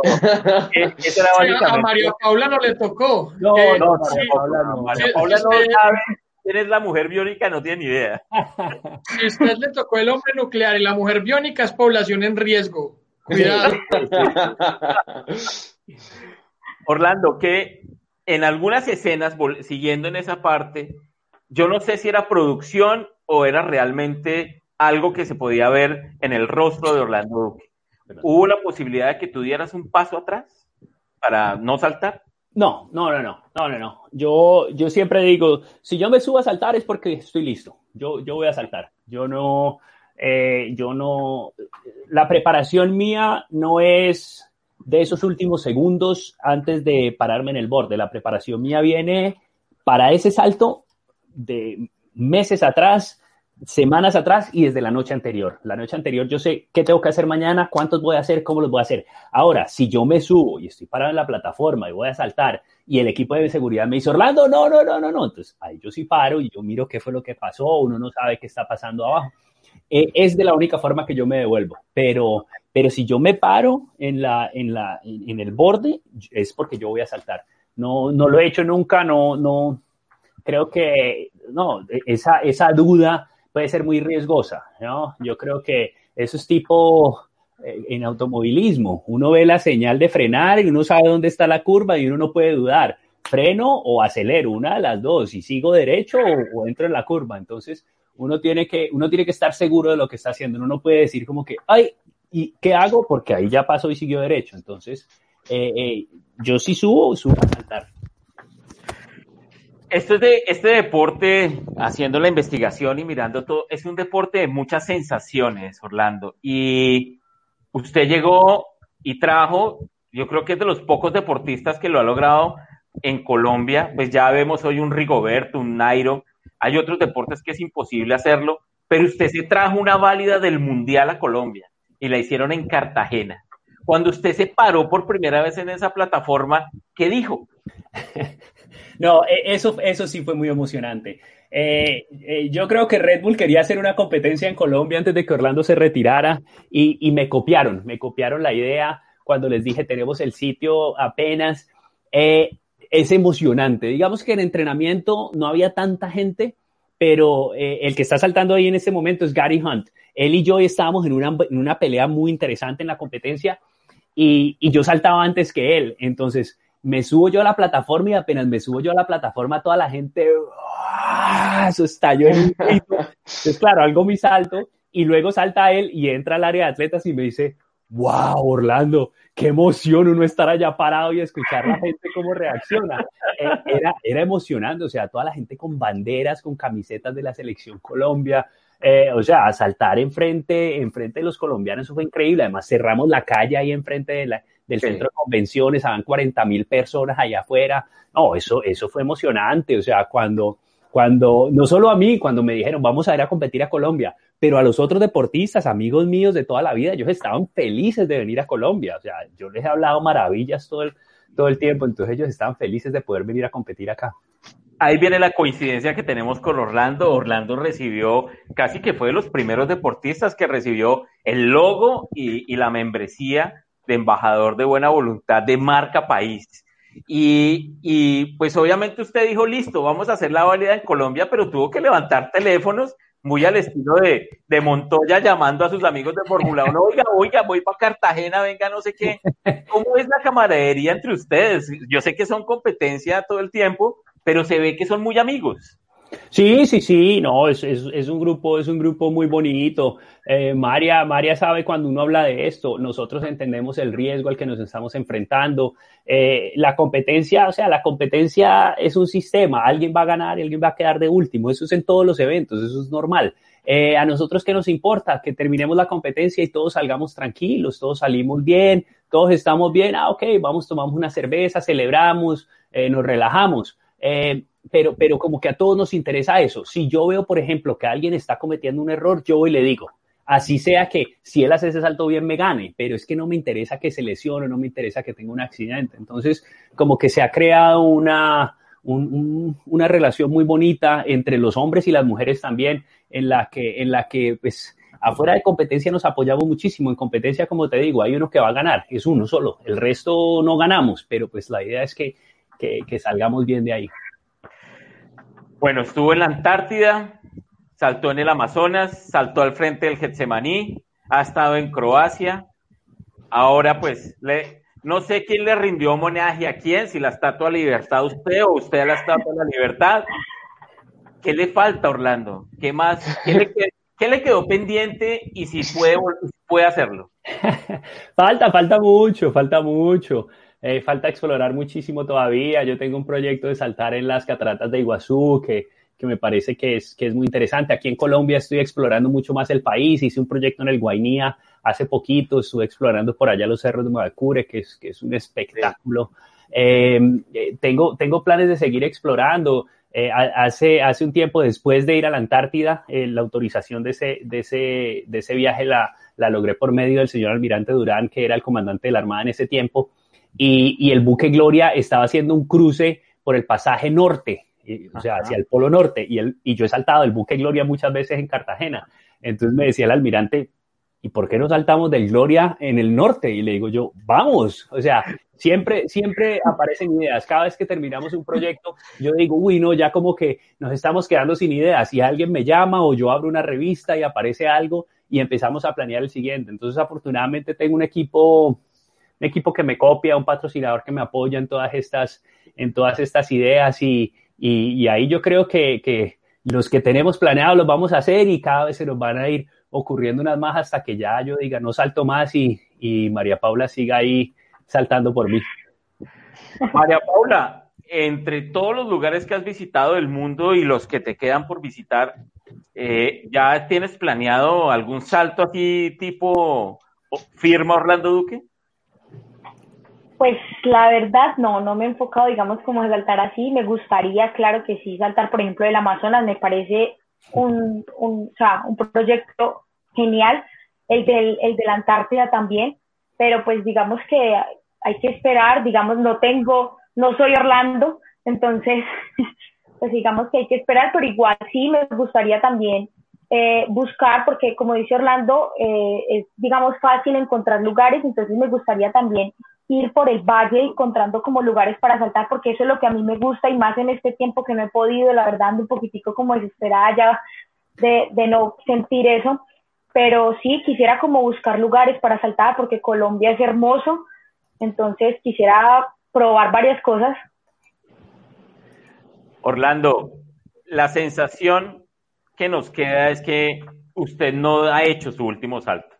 eh, ese era básicamente... a María Paula no le tocó. No, eh, no, no, sí, Paula no. María Paula no sabe quién es la mujer biónica, no tiene ni idea. Si usted le tocó el hombre nuclear y la mujer biónica es población en riesgo. Cuidado. Orlando, que en algunas escenas, siguiendo en esa parte, yo no sé si era producción o era realmente algo que se podía ver en el rostro de Orlando Duque. ¿Hubo la posibilidad de que tú dieras un paso atrás para no saltar? No, no, no, no, no, no, no. Yo, yo siempre digo, si yo me subo a saltar es porque estoy listo. Yo, yo voy a saltar. Yo no, eh, yo no, la preparación mía no es de esos últimos segundos antes de pararme en el borde. La preparación mía viene para ese salto de meses atrás, semanas atrás y desde la noche anterior. La noche anterior yo sé qué tengo que hacer mañana, cuántos voy a hacer, cómo los voy a hacer. Ahora, si yo me subo y estoy parado en la plataforma y voy a saltar y el equipo de seguridad me dice, Orlando, no, no, no, no, no, entonces ahí yo sí paro y yo miro qué fue lo que pasó, uno no sabe qué está pasando abajo. Eh, es de la única forma que yo me devuelvo, pero, pero si yo me paro en, la, en, la, en, el borde es porque yo voy a saltar. No, no lo he hecho nunca, no, no, creo que, no, esa, esa duda puede ser muy riesgosa, ¿no? Yo creo que eso es tipo eh, en automovilismo. Uno ve la señal de frenar y uno sabe dónde está la curva y uno no puede dudar. Freno o acelero, una de las dos, y sigo derecho o, entro en la curva. Entonces, uno tiene, que, uno tiene que estar seguro de lo que está haciendo. Uno no puede decir como que, ay, ¿y qué hago? Porque ahí ya pasó y siguió derecho. Entonces, eh, eh, yo sí subo, subo a saltar. Este, de, este deporte, haciendo la investigación y mirando todo, es un deporte de muchas sensaciones, Orlando. Y usted llegó y trajo, yo creo que es de los pocos deportistas que lo ha logrado en Colombia. Pues ya vemos hoy un Rigoberto, un Nairo. Hay otros deportes que es imposible hacerlo, pero usted se trajo una válida del Mundial a Colombia y la hicieron en Cartagena. Cuando usted se paró por primera vez en esa plataforma, ¿qué dijo? No, eso, eso sí fue muy emocionante. Eh, eh, yo creo que Red Bull quería hacer una competencia en Colombia antes de que Orlando se retirara y, me copiaron, me copiaron la idea cuando les dije tenemos el sitio apenas. Eh, es emocionante. Digamos que en entrenamiento no había tanta gente, pero el que está saltando ahí en este momento es Gary Hunt. Él y yo estábamos en una, en una pelea muy interesante en la competencia y, y yo saltaba antes que él. Entonces, me subo yo a la plataforma y apenas me subo yo a la plataforma, toda la gente, ¡ah! eso estalló en un Entonces, claro, algo muy salto y luego salta él y entra al área de atletas y me dice, wow, Orlando, qué emoción uno estar allá parado y escuchar a la gente cómo reacciona. Era, era emocionante, o sea, toda la gente con banderas, con camisetas de la selección Colombia, eh, o sea, saltar enfrente, enfrente de los colombianos, eso fue increíble. Además, cerramos la calle ahí enfrente de la, del sí. centro de convenciones, habían 40 mil personas allá afuera. No, eso, eso fue emocionante. O sea, cuando, cuando, no solo a mí, cuando me dijeron, vamos a ir a competir a Colombia, pero a los otros deportistas, amigos míos de toda la vida, ellos estaban felices de venir a Colombia. O sea, yo les he hablado maravillas todo el, todo el tiempo, entonces ellos estaban felices de poder venir a competir acá. Ahí viene la coincidencia que tenemos con Orlando. Orlando recibió, casi que fue de los primeros deportistas que recibió el logo y, y la membresía de embajador de buena voluntad de marca país. Y, y, pues obviamente usted dijo, listo, vamos a hacer la válida en Colombia, pero tuvo que levantar teléfonos muy al estilo de, de Montoya llamando a sus amigos de Fórmula 1, oiga, oiga, voy para Cartagena, venga, no sé qué. ¿Cómo es la camaradería entre ustedes? Yo sé que son competencia todo el tiempo, pero se ve que son muy amigos. Sí, sí, sí, no, es, es, un grupo, es un grupo muy bonito. Eh, María, María sabe cuando uno habla de esto, nosotros entendemos el riesgo al que nos estamos enfrentando. Eh, la competencia, o sea, la competencia es un sistema, alguien va a ganar y alguien va a quedar de último, eso es en todos los eventos, eso es normal. Eh, a nosotros qué nos importa, que terminemos la competencia y todos salgamos tranquilos, todos salimos bien, todos estamos bien, ah, ok, vamos, tomamos una cerveza, celebramos, eh, nos relajamos. Pero, pero como que a todos nos interesa eso. Si yo veo, por ejemplo, que alguien está cometiendo un error, yo voy y le digo, así sea que si él hace ese salto bien me gane, pero es que no me interesa que se lesione, no me interesa que tenga un accidente. Entonces, como que se ha creado una, un, un, una relación muy bonita entre los hombres y las mujeres también, en la que, en la que pues, afuera de competencia nos apoyamos muchísimo. En competencia, como te digo, hay uno que va a ganar, es uno solo. El resto no ganamos, pero pues la idea es que, que, que salgamos bien de ahí. Bueno, estuvo en la Antártida, saltó en el Amazonas, saltó al frente del Getsemaní, ha estado en Croacia. Ahora, pues, le, no sé quién le rindió homenaje a quién, si la Estatua de la Libertad usted o usted a la Estatua de la Libertad. ¿Qué le falta, Orlando? ¿Qué más? ¿Qué le, qué le quedó pendiente y si puede, puede hacerlo? falta, falta mucho, falta mucho. Eh, falta explorar muchísimo todavía. Yo tengo un proyecto de saltar en las cataratas de Iguazú que, que me parece que es, que es muy interesante. Aquí en Colombia estoy explorando mucho más el país. Hice un proyecto en el Guainía hace poquito, estuve explorando por allá los cerros de Mavacure, que es, que es un espectáculo. Eh, tengo, tengo planes de seguir explorando. Eh, hace, hace un tiempo después de ir a la Antártida, eh, la autorización de ese, de ese, de ese viaje la, la logré por medio del señor almirante Durán, que era el comandante de la Armada en ese tiempo y, y el buque Gloria estaba haciendo un cruce por el pasaje norte, y, o sea, hacia el polo norte, y, el, y yo he saltado el buque Gloria muchas veces en Cartagena. Entonces me decía el almirante, ¿y por qué no saltamos del Gloria en el norte? Y le digo yo, vamos, o sea, siempre, siempre aparecen ideas. Cada vez que terminamos un proyecto, yo digo, uy, no, ya como que nos estamos quedando sin ideas y alguien me llama o yo abro una revista y aparece algo y empezamos a planear el siguiente. Entonces, afortunadamente tengo un equipo equipo que me copia, un patrocinador que me apoya en todas estas, en todas estas ideas y, y, ahí yo creo que, que, los que tenemos planeado los vamos a hacer y cada vez se nos van a ir ocurriendo unas más hasta que ya yo diga no salto más y, y María Paula siga ahí saltando por mí. María Paula, entre todos los lugares que has visitado del mundo y los que te quedan por visitar, eh, ¿ya tienes planeado algún salto así tipo firma Orlando Duque? Pues la verdad no, no me he enfocado, digamos, como saltar así. Me gustaría, claro que sí, saltar, por ejemplo, del Amazonas. Me parece un, un, o sea, un proyecto genial. El, del, el de la Antártida también. Pero pues digamos que hay que esperar, digamos, no tengo, no soy Orlando, entonces, pues digamos que hay que esperar, pero igual sí me gustaría también eh, buscar, porque como dice Orlando, eh, es, digamos, fácil encontrar lugares, entonces me gustaría también ir por el valle encontrando como lugares para saltar, porque eso es lo que a mí me gusta y más en este tiempo que no he podido, la verdad, ando un poquitico como desesperada ya de, de no sentir eso, pero sí quisiera como buscar lugares para saltar porque Colombia es hermoso, entonces quisiera probar varias cosas. Orlando, la sensación que nos queda es que usted no ha hecho su último salto.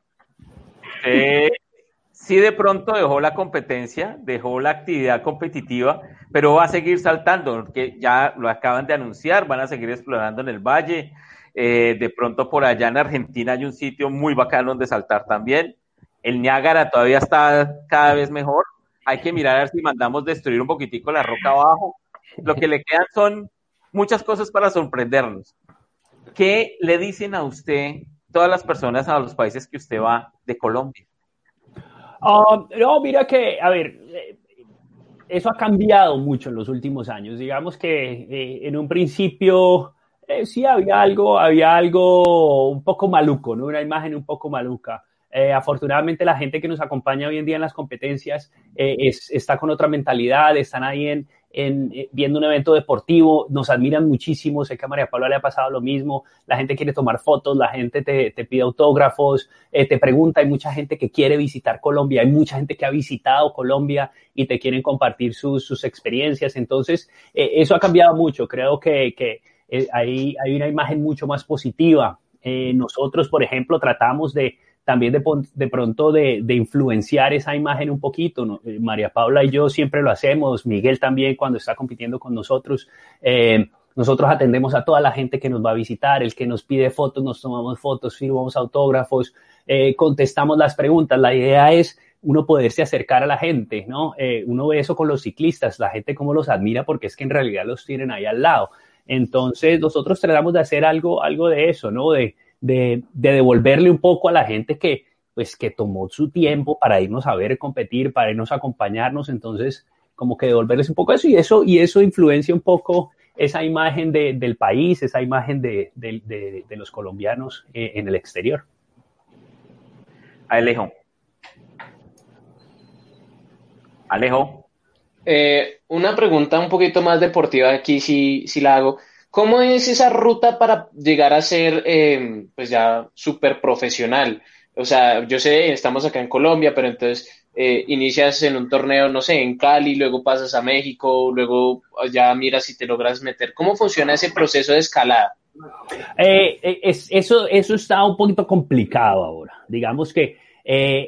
Sí de pronto dejó la competencia, dejó la actividad competitiva, pero va a seguir saltando, que ya lo acaban de anunciar, van a seguir explorando en el valle. Eh, de pronto por allá en Argentina hay un sitio muy bacano donde saltar también. El Niágara todavía está cada vez mejor. Hay que mirar a ver si mandamos destruir un poquitico la roca abajo. Lo que le quedan son muchas cosas para sorprendernos. ¿Qué le dicen a usted todas las personas a los países que usted va de Colombia? Um, no, mira que, a ver, eh, eso ha cambiado mucho en los últimos años. Digamos que eh, en un principio eh, sí había algo, había algo un poco maluco, ¿no? Una imagen un poco maluca. Afortunadamente la gente que nos acompaña hoy en día en las competencias es, está con otra mentalidad, están ahí en, en, viendo un evento deportivo, nos admiran muchísimo, sé que a María Paula le ha pasado lo mismo, la gente quiere tomar fotos, la gente te, te pide autógrafos, eh, te pregunta, hay mucha gente que quiere visitar Colombia, hay mucha gente que ha visitado Colombia y te quieren compartir sus, sus experiencias, entonces eh, eso ha cambiado mucho, creo que, que eh, hay una imagen mucho más positiva. nosotros, por ejemplo, tratamos de también de, de pronto de, de, influenciar esa imagen un poquito. Eh, María Paula y yo siempre lo hacemos, Miguel también cuando está compitiendo con nosotros. Eh, nosotros atendemos a toda la gente que nos va a visitar, el que nos pide fotos, nos tomamos fotos, firmamos autógrafos, eh, contestamos las preguntas. La idea es uno poderse acercar a la gente, ¿no? Uno ve eso con los ciclistas, la gente cómo los admira porque es que en realidad los tienen ahí al lado. Entonces, nosotros tratamos de hacer algo, algo de eso, ¿no? De, de, devolverle un poco a la gente que, pues, que tomó su tiempo para irnos a ver competir, para irnos a acompañarnos. Entonces, como que devolverles un poco eso y eso, y eso influencia un poco esa imagen del país, esa imagen de, los colombianos eh, en el exterior. Alejo. Alejo. Eh, una pregunta un poquito más deportiva aquí, si, si la hago. ¿Cómo es esa ruta para llegar a ser, eh, pues ya súper profesional? O sea, yo sé, estamos acá en Colombia, pero entonces eh, inicias en un torneo, no sé, en Cali, luego pasas a México, luego ya miras si te logras meter. ¿Cómo funciona ese proceso de escalada? Eh, es, eso, eso está un poquito complicado ahora. Digamos que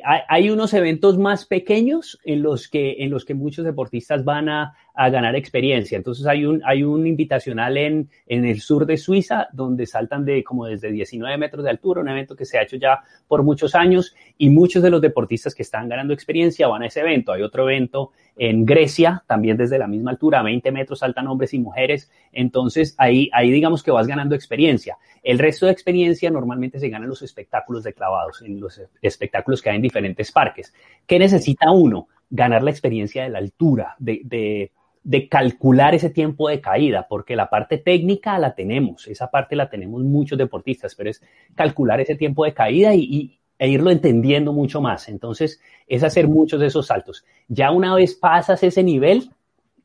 hay, hay, unos eventos más pequeños en los que, en los que muchos deportistas van a, a ganar experiencia. Entonces hay un, hay un invitacional en, en el sur de Suiza donde saltan de como desde 19 metros de altura, un evento que se ha hecho ya por muchos años y muchos de los deportistas que están ganando experiencia van a ese evento. Hay otro evento en Grecia, también desde la misma altura, 20 metros saltan hombres y mujeres. Entonces ahí, ahí digamos que vas ganando experiencia. El resto de experiencia normalmente se gana en los espectáculos de clavados, en los espectáculos que hay en diferentes parques. ¿Qué necesita uno? Ganar la experiencia de la altura, de, de de calcular ese tiempo de caída, porque la parte técnica la tenemos, esa parte la tenemos muchos deportistas, pero es calcular ese tiempo de caída y, e irlo entendiendo mucho más. Entonces, es hacer muchos de esos saltos. Ya una vez pasas ese nivel,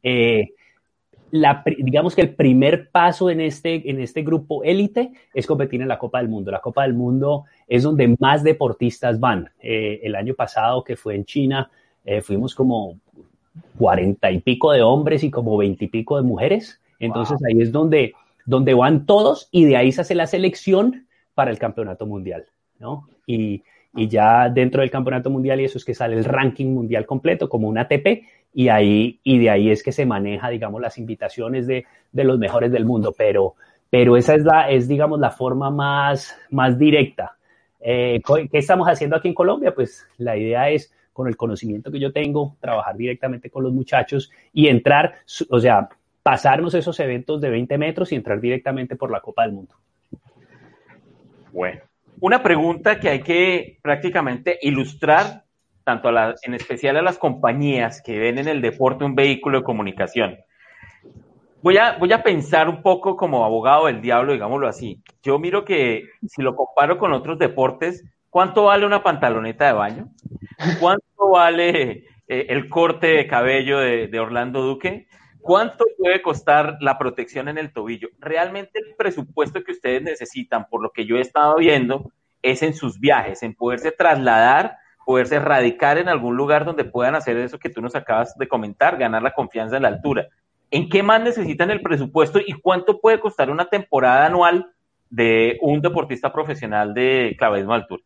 eh, la, digamos que el primer paso en este, en este grupo élite es competir en la Copa del Mundo. La Copa del Mundo es donde más deportistas van. Eh, el año pasado, que fue en China, eh, fuimos como cuarenta y pico de hombres y como veintipico de mujeres. Entonces ahí es donde, donde van todos y de ahí se hace la selección para el campeonato mundial, ¿no? Y, y ya dentro del campeonato mundial y eso es que sale el ranking mundial completo como un ATP y ahí y de ahí es que se maneja digamos las invitaciones de, de los mejores del mundo pero pero esa es la es digamos la forma más más directa eh, ¿qué estamos haciendo aquí en Colombia? Pues la idea es con el conocimiento que yo tengo, trabajar directamente con los muchachos y entrar, o sea, pasarnos esos eventos de 20 metros y entrar directamente por la Copa del Mundo. Bueno, una pregunta que hay que prácticamente ilustrar, tanto a en especial a las compañías que ven en el deporte un vehículo de comunicación. Voy a, voy a pensar un poco como abogado del diablo, digámoslo así. Yo miro que si lo comparo con otros deportes, ¿cuánto vale una pantaloneta de baño? ¿Cuánto vale eh, el corte de cabello de, Orlando Duque? ¿Cuánto puede costar la protección en el tobillo? Realmente el presupuesto que ustedes necesitan, por lo que yo he estado viendo, es en sus viajes, en poderse trasladar, poderse radicar en algún lugar donde puedan hacer eso que tú nos acabas de comentar, ganar la confianza en la altura. ¿En qué más necesitan el presupuesto y cuánto puede costar una temporada anual de un deportista profesional de clavadismo de altura?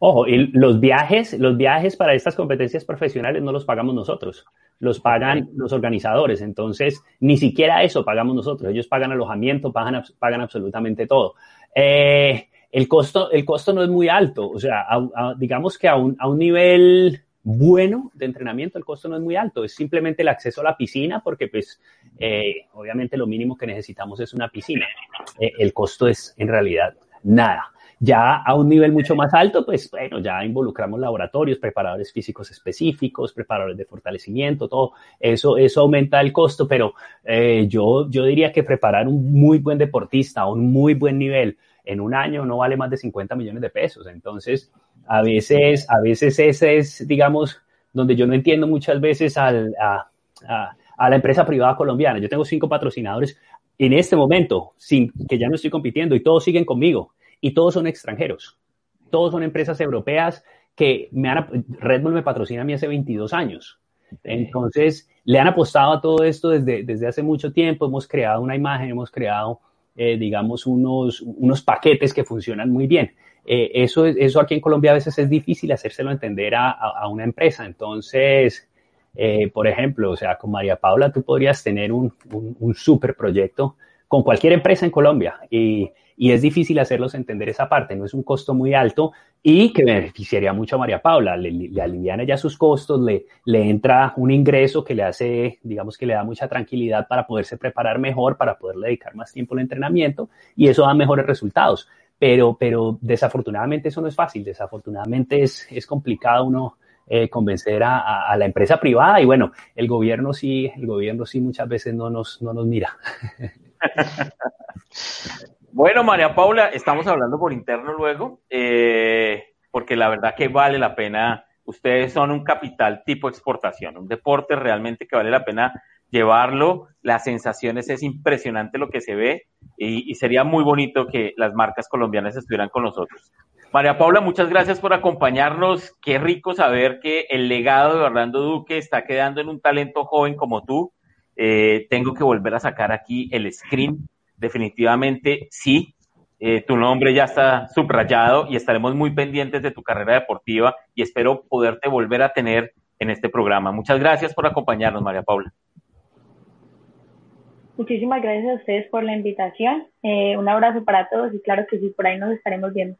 Ojo, y los viajes, los viajes para estas competencias profesionales no los pagamos nosotros, los pagan los organizadores. Entonces, ni siquiera eso pagamos nosotros. Ellos pagan alojamiento, pagan, pagan absolutamente todo. Eh, el, costo, el costo no es muy alto. O sea, digamos que a un, a un nivel bueno de entrenamiento, el costo no es muy alto, es simplemente el acceso a la piscina, porque pues eh, obviamente lo mínimo que necesitamos es una piscina. Eh, el costo es en realidad nada. Ya a un nivel mucho más alto, pues bueno, ya involucramos laboratorios, preparadores físicos específicos, preparadores de fortalecimiento, todo eso, eso aumenta el costo, pero eh, yo, yo diría que preparar un muy buen deportista a un muy buen nivel en un año no vale más de 50 millones de pesos. Entonces, a veces, a veces ese es, digamos, donde yo no entiendo muchas veces al, a, a, la empresa privada colombiana. Yo tengo cinco patrocinadores en este momento, sin que ya no estoy compitiendo y todos siguen conmigo y todos son extranjeros. Todos son empresas europeas que me han, Red Bull me patrocina a mí hace 22 años. Entonces, le han apostado a todo esto desde, desde hace mucho tiempo. Hemos creado una imagen, hemos creado, eh, digamos, unos, unos paquetes que funcionan muy bien. Eh, eso, eso aquí en Colombia a veces es difícil hacérselo entender a, a, una empresa. Entonces, eh, por ejemplo, o sea, con María Paula tú podrías tener un, un, un super proyecto con cualquier empresa en Colombia y, y, es difícil hacerlos entender esa parte, no es un costo muy alto y que beneficiaría mucho a María Paula, le, le aliviana ya sus costos, le, le entra un ingreso que le hace, digamos que le da mucha tranquilidad para poderse preparar mejor, para poder dedicar más tiempo al entrenamiento y eso da mejores resultados pero, pero desafortunadamente eso no es fácil, desafortunadamente es, es complicado uno eh, convencer a, a, la empresa privada y bueno, el gobierno sí, el gobierno sí muchas veces no nos, no nos mira. bueno, María Paula, estamos hablando por interno luego, eh, porque la verdad que vale la pena, ustedes son un capital tipo exportación, un deporte realmente que vale la pena llevarlo, las sensaciones es impresionante lo que se ve y, sería muy bonito que las marcas colombianas estuvieran con nosotros. María Paula, muchas gracias por acompañarnos. Qué rico saber que el legado de Orlando Duque está quedando en un talento joven como tú. Eh, tengo que volver a sacar aquí el screen. Definitivamente sí, eh, tu nombre ya está subrayado y estaremos muy pendientes de tu carrera deportiva y espero poderte volver a tener en este programa. Muchas gracias por acompañarnos, María Paula. Muchísimas gracias a ustedes por la invitación. Eh, un abrazo para todos y claro que sí, por ahí nos estaremos viendo.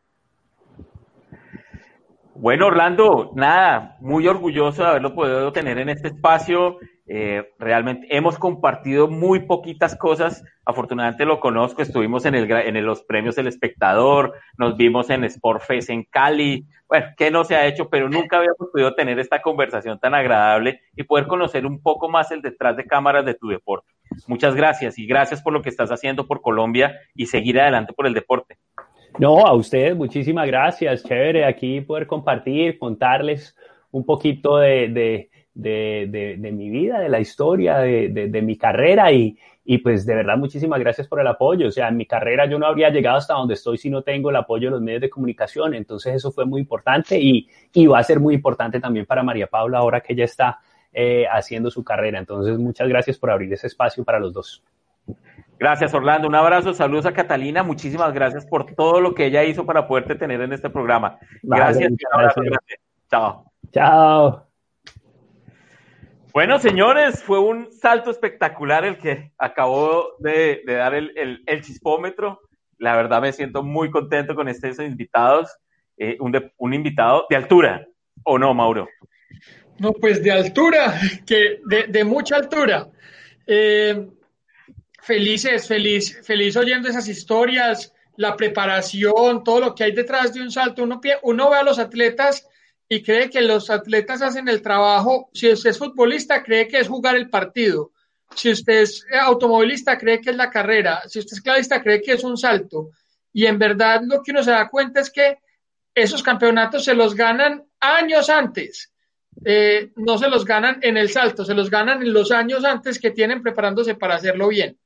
Bueno, Orlando, nada, muy orgulloso de haberlo podido tener en este espacio. Eh, realmente hemos compartido muy poquitas cosas. Afortunadamente lo conozco, estuvimos en, el, en los premios El Espectador, nos vimos en Sportfest en Cali. Bueno, que no se ha hecho, pero nunca habíamos podido tener esta conversación tan agradable y poder conocer un poco más el detrás de cámaras de tu deporte. Muchas gracias y gracias por lo que estás haciendo por Colombia y seguir adelante por el deporte. No, a ustedes muchísimas gracias. Chévere aquí poder compartir, contarles un poquito de, de, de, de mi vida, de la historia, de, mi carrera y, y pues de verdad muchísimas gracias por el apoyo. O sea, en mi carrera yo no habría llegado hasta donde estoy si no tengo el apoyo de los medios de comunicación. Entonces eso fue muy importante y, y va a ser muy importante también para María Paula ahora que ella está eh, haciendo su carrera. Entonces muchas gracias por abrir ese espacio para los dos. Gracias, Orlando. Un abrazo, saludos a Catalina. Muchísimas gracias por todo lo que ella hizo para poderte tener en este programa. Gracias. Vale, un abrazo, gracias. Chao. Chao. Bueno, señores, fue un salto espectacular el que acabó de, dar el, el, el, chispómetro. La verdad me siento muy contento con estos invitados. Eh, un, de, un invitado de altura, ¿o no, Mauro? No, pues de altura, que de, de mucha altura. Eh, felices, feliz, feliz oyendo esas historias, la preparación, todo lo que hay detrás de un salto. Uno, uno ve a los atletas y cree que los atletas hacen el trabajo. Si usted es futbolista, cree que es jugar el partido. Si usted es automovilista, cree que es la carrera. Si usted es clavista, cree que es un salto. Y en verdad lo que uno se da cuenta es que esos campeonatos se los ganan años antes. Eh, no se los ganan en el salto, se los ganan en los años antes que tienen preparándose para hacerlo bien.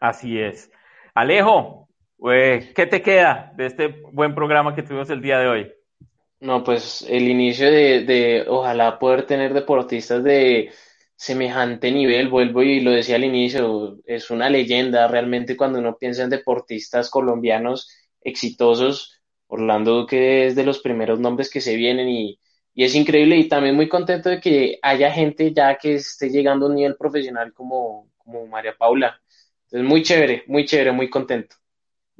Así es. Alejo, ¿qué te queda de este buen programa que tuvimos el día de hoy? No, pues el inicio de, de ojalá poder tener deportistas de semejante nivel, vuelvo y lo decía al inicio, es una leyenda realmente cuando uno piensa en deportistas colombianos exitosos, Orlando Duque es de los primeros nombres que se vienen y, y es increíble y también muy contento de que haya gente ya que esté llegando a un nivel profesional como, como María Paula. Entonces, muy chévere, muy chévere, muy contento.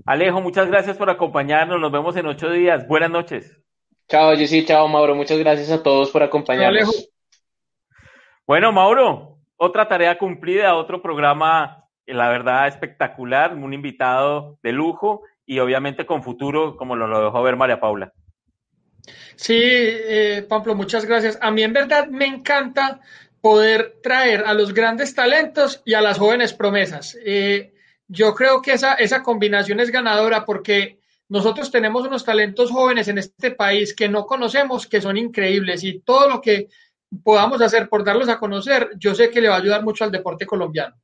Alejo, muchas gracias por acompañarnos. Nos vemos en ocho días. Buenas noches. Chao, Jessy. Chao, Mauro. Muchas gracias a todos por acompañarnos. Bueno, Mauro, otra tarea cumplida, otro programa, la verdad, espectacular, un invitado de lujo y obviamente con futuro, como lo, lo dejó ver María Paula. Sí, eh, Pablo, muchas gracias. A mí en verdad me encanta poder traer a los grandes talentos y a las jóvenes promesas. Eh, yo creo que esa, esa combinación es ganadora porque nosotros tenemos unos talentos jóvenes en este país que no conocemos, que son increíbles y todo lo que podamos hacer por darlos a conocer, yo sé que le va a ayudar mucho al deporte colombiano.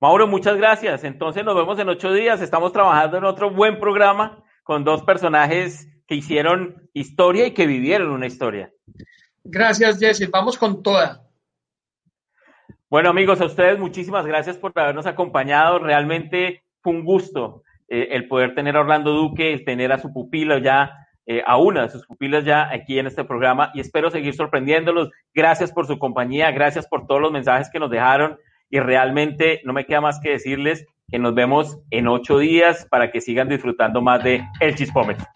Mauro, muchas gracias. Entonces nos vemos en ocho días. Estamos trabajando en otro buen programa con dos personajes que hicieron historia y que vivieron una historia. Gracias, Jesse. Vamos con toda. Bueno, amigos, a ustedes muchísimas gracias por habernos acompañado. Realmente fue un gusto eh, el poder tener a Orlando Duque, el tener a su pupilo ya, eh, a una de sus pupilas ya aquí en este programa y espero seguir sorprendiéndolos. Gracias por su compañía, gracias por todos los mensajes que nos dejaron y realmente no me queda más que decirles que nos vemos en ocho días para que sigan disfrutando más de El Chispómetro.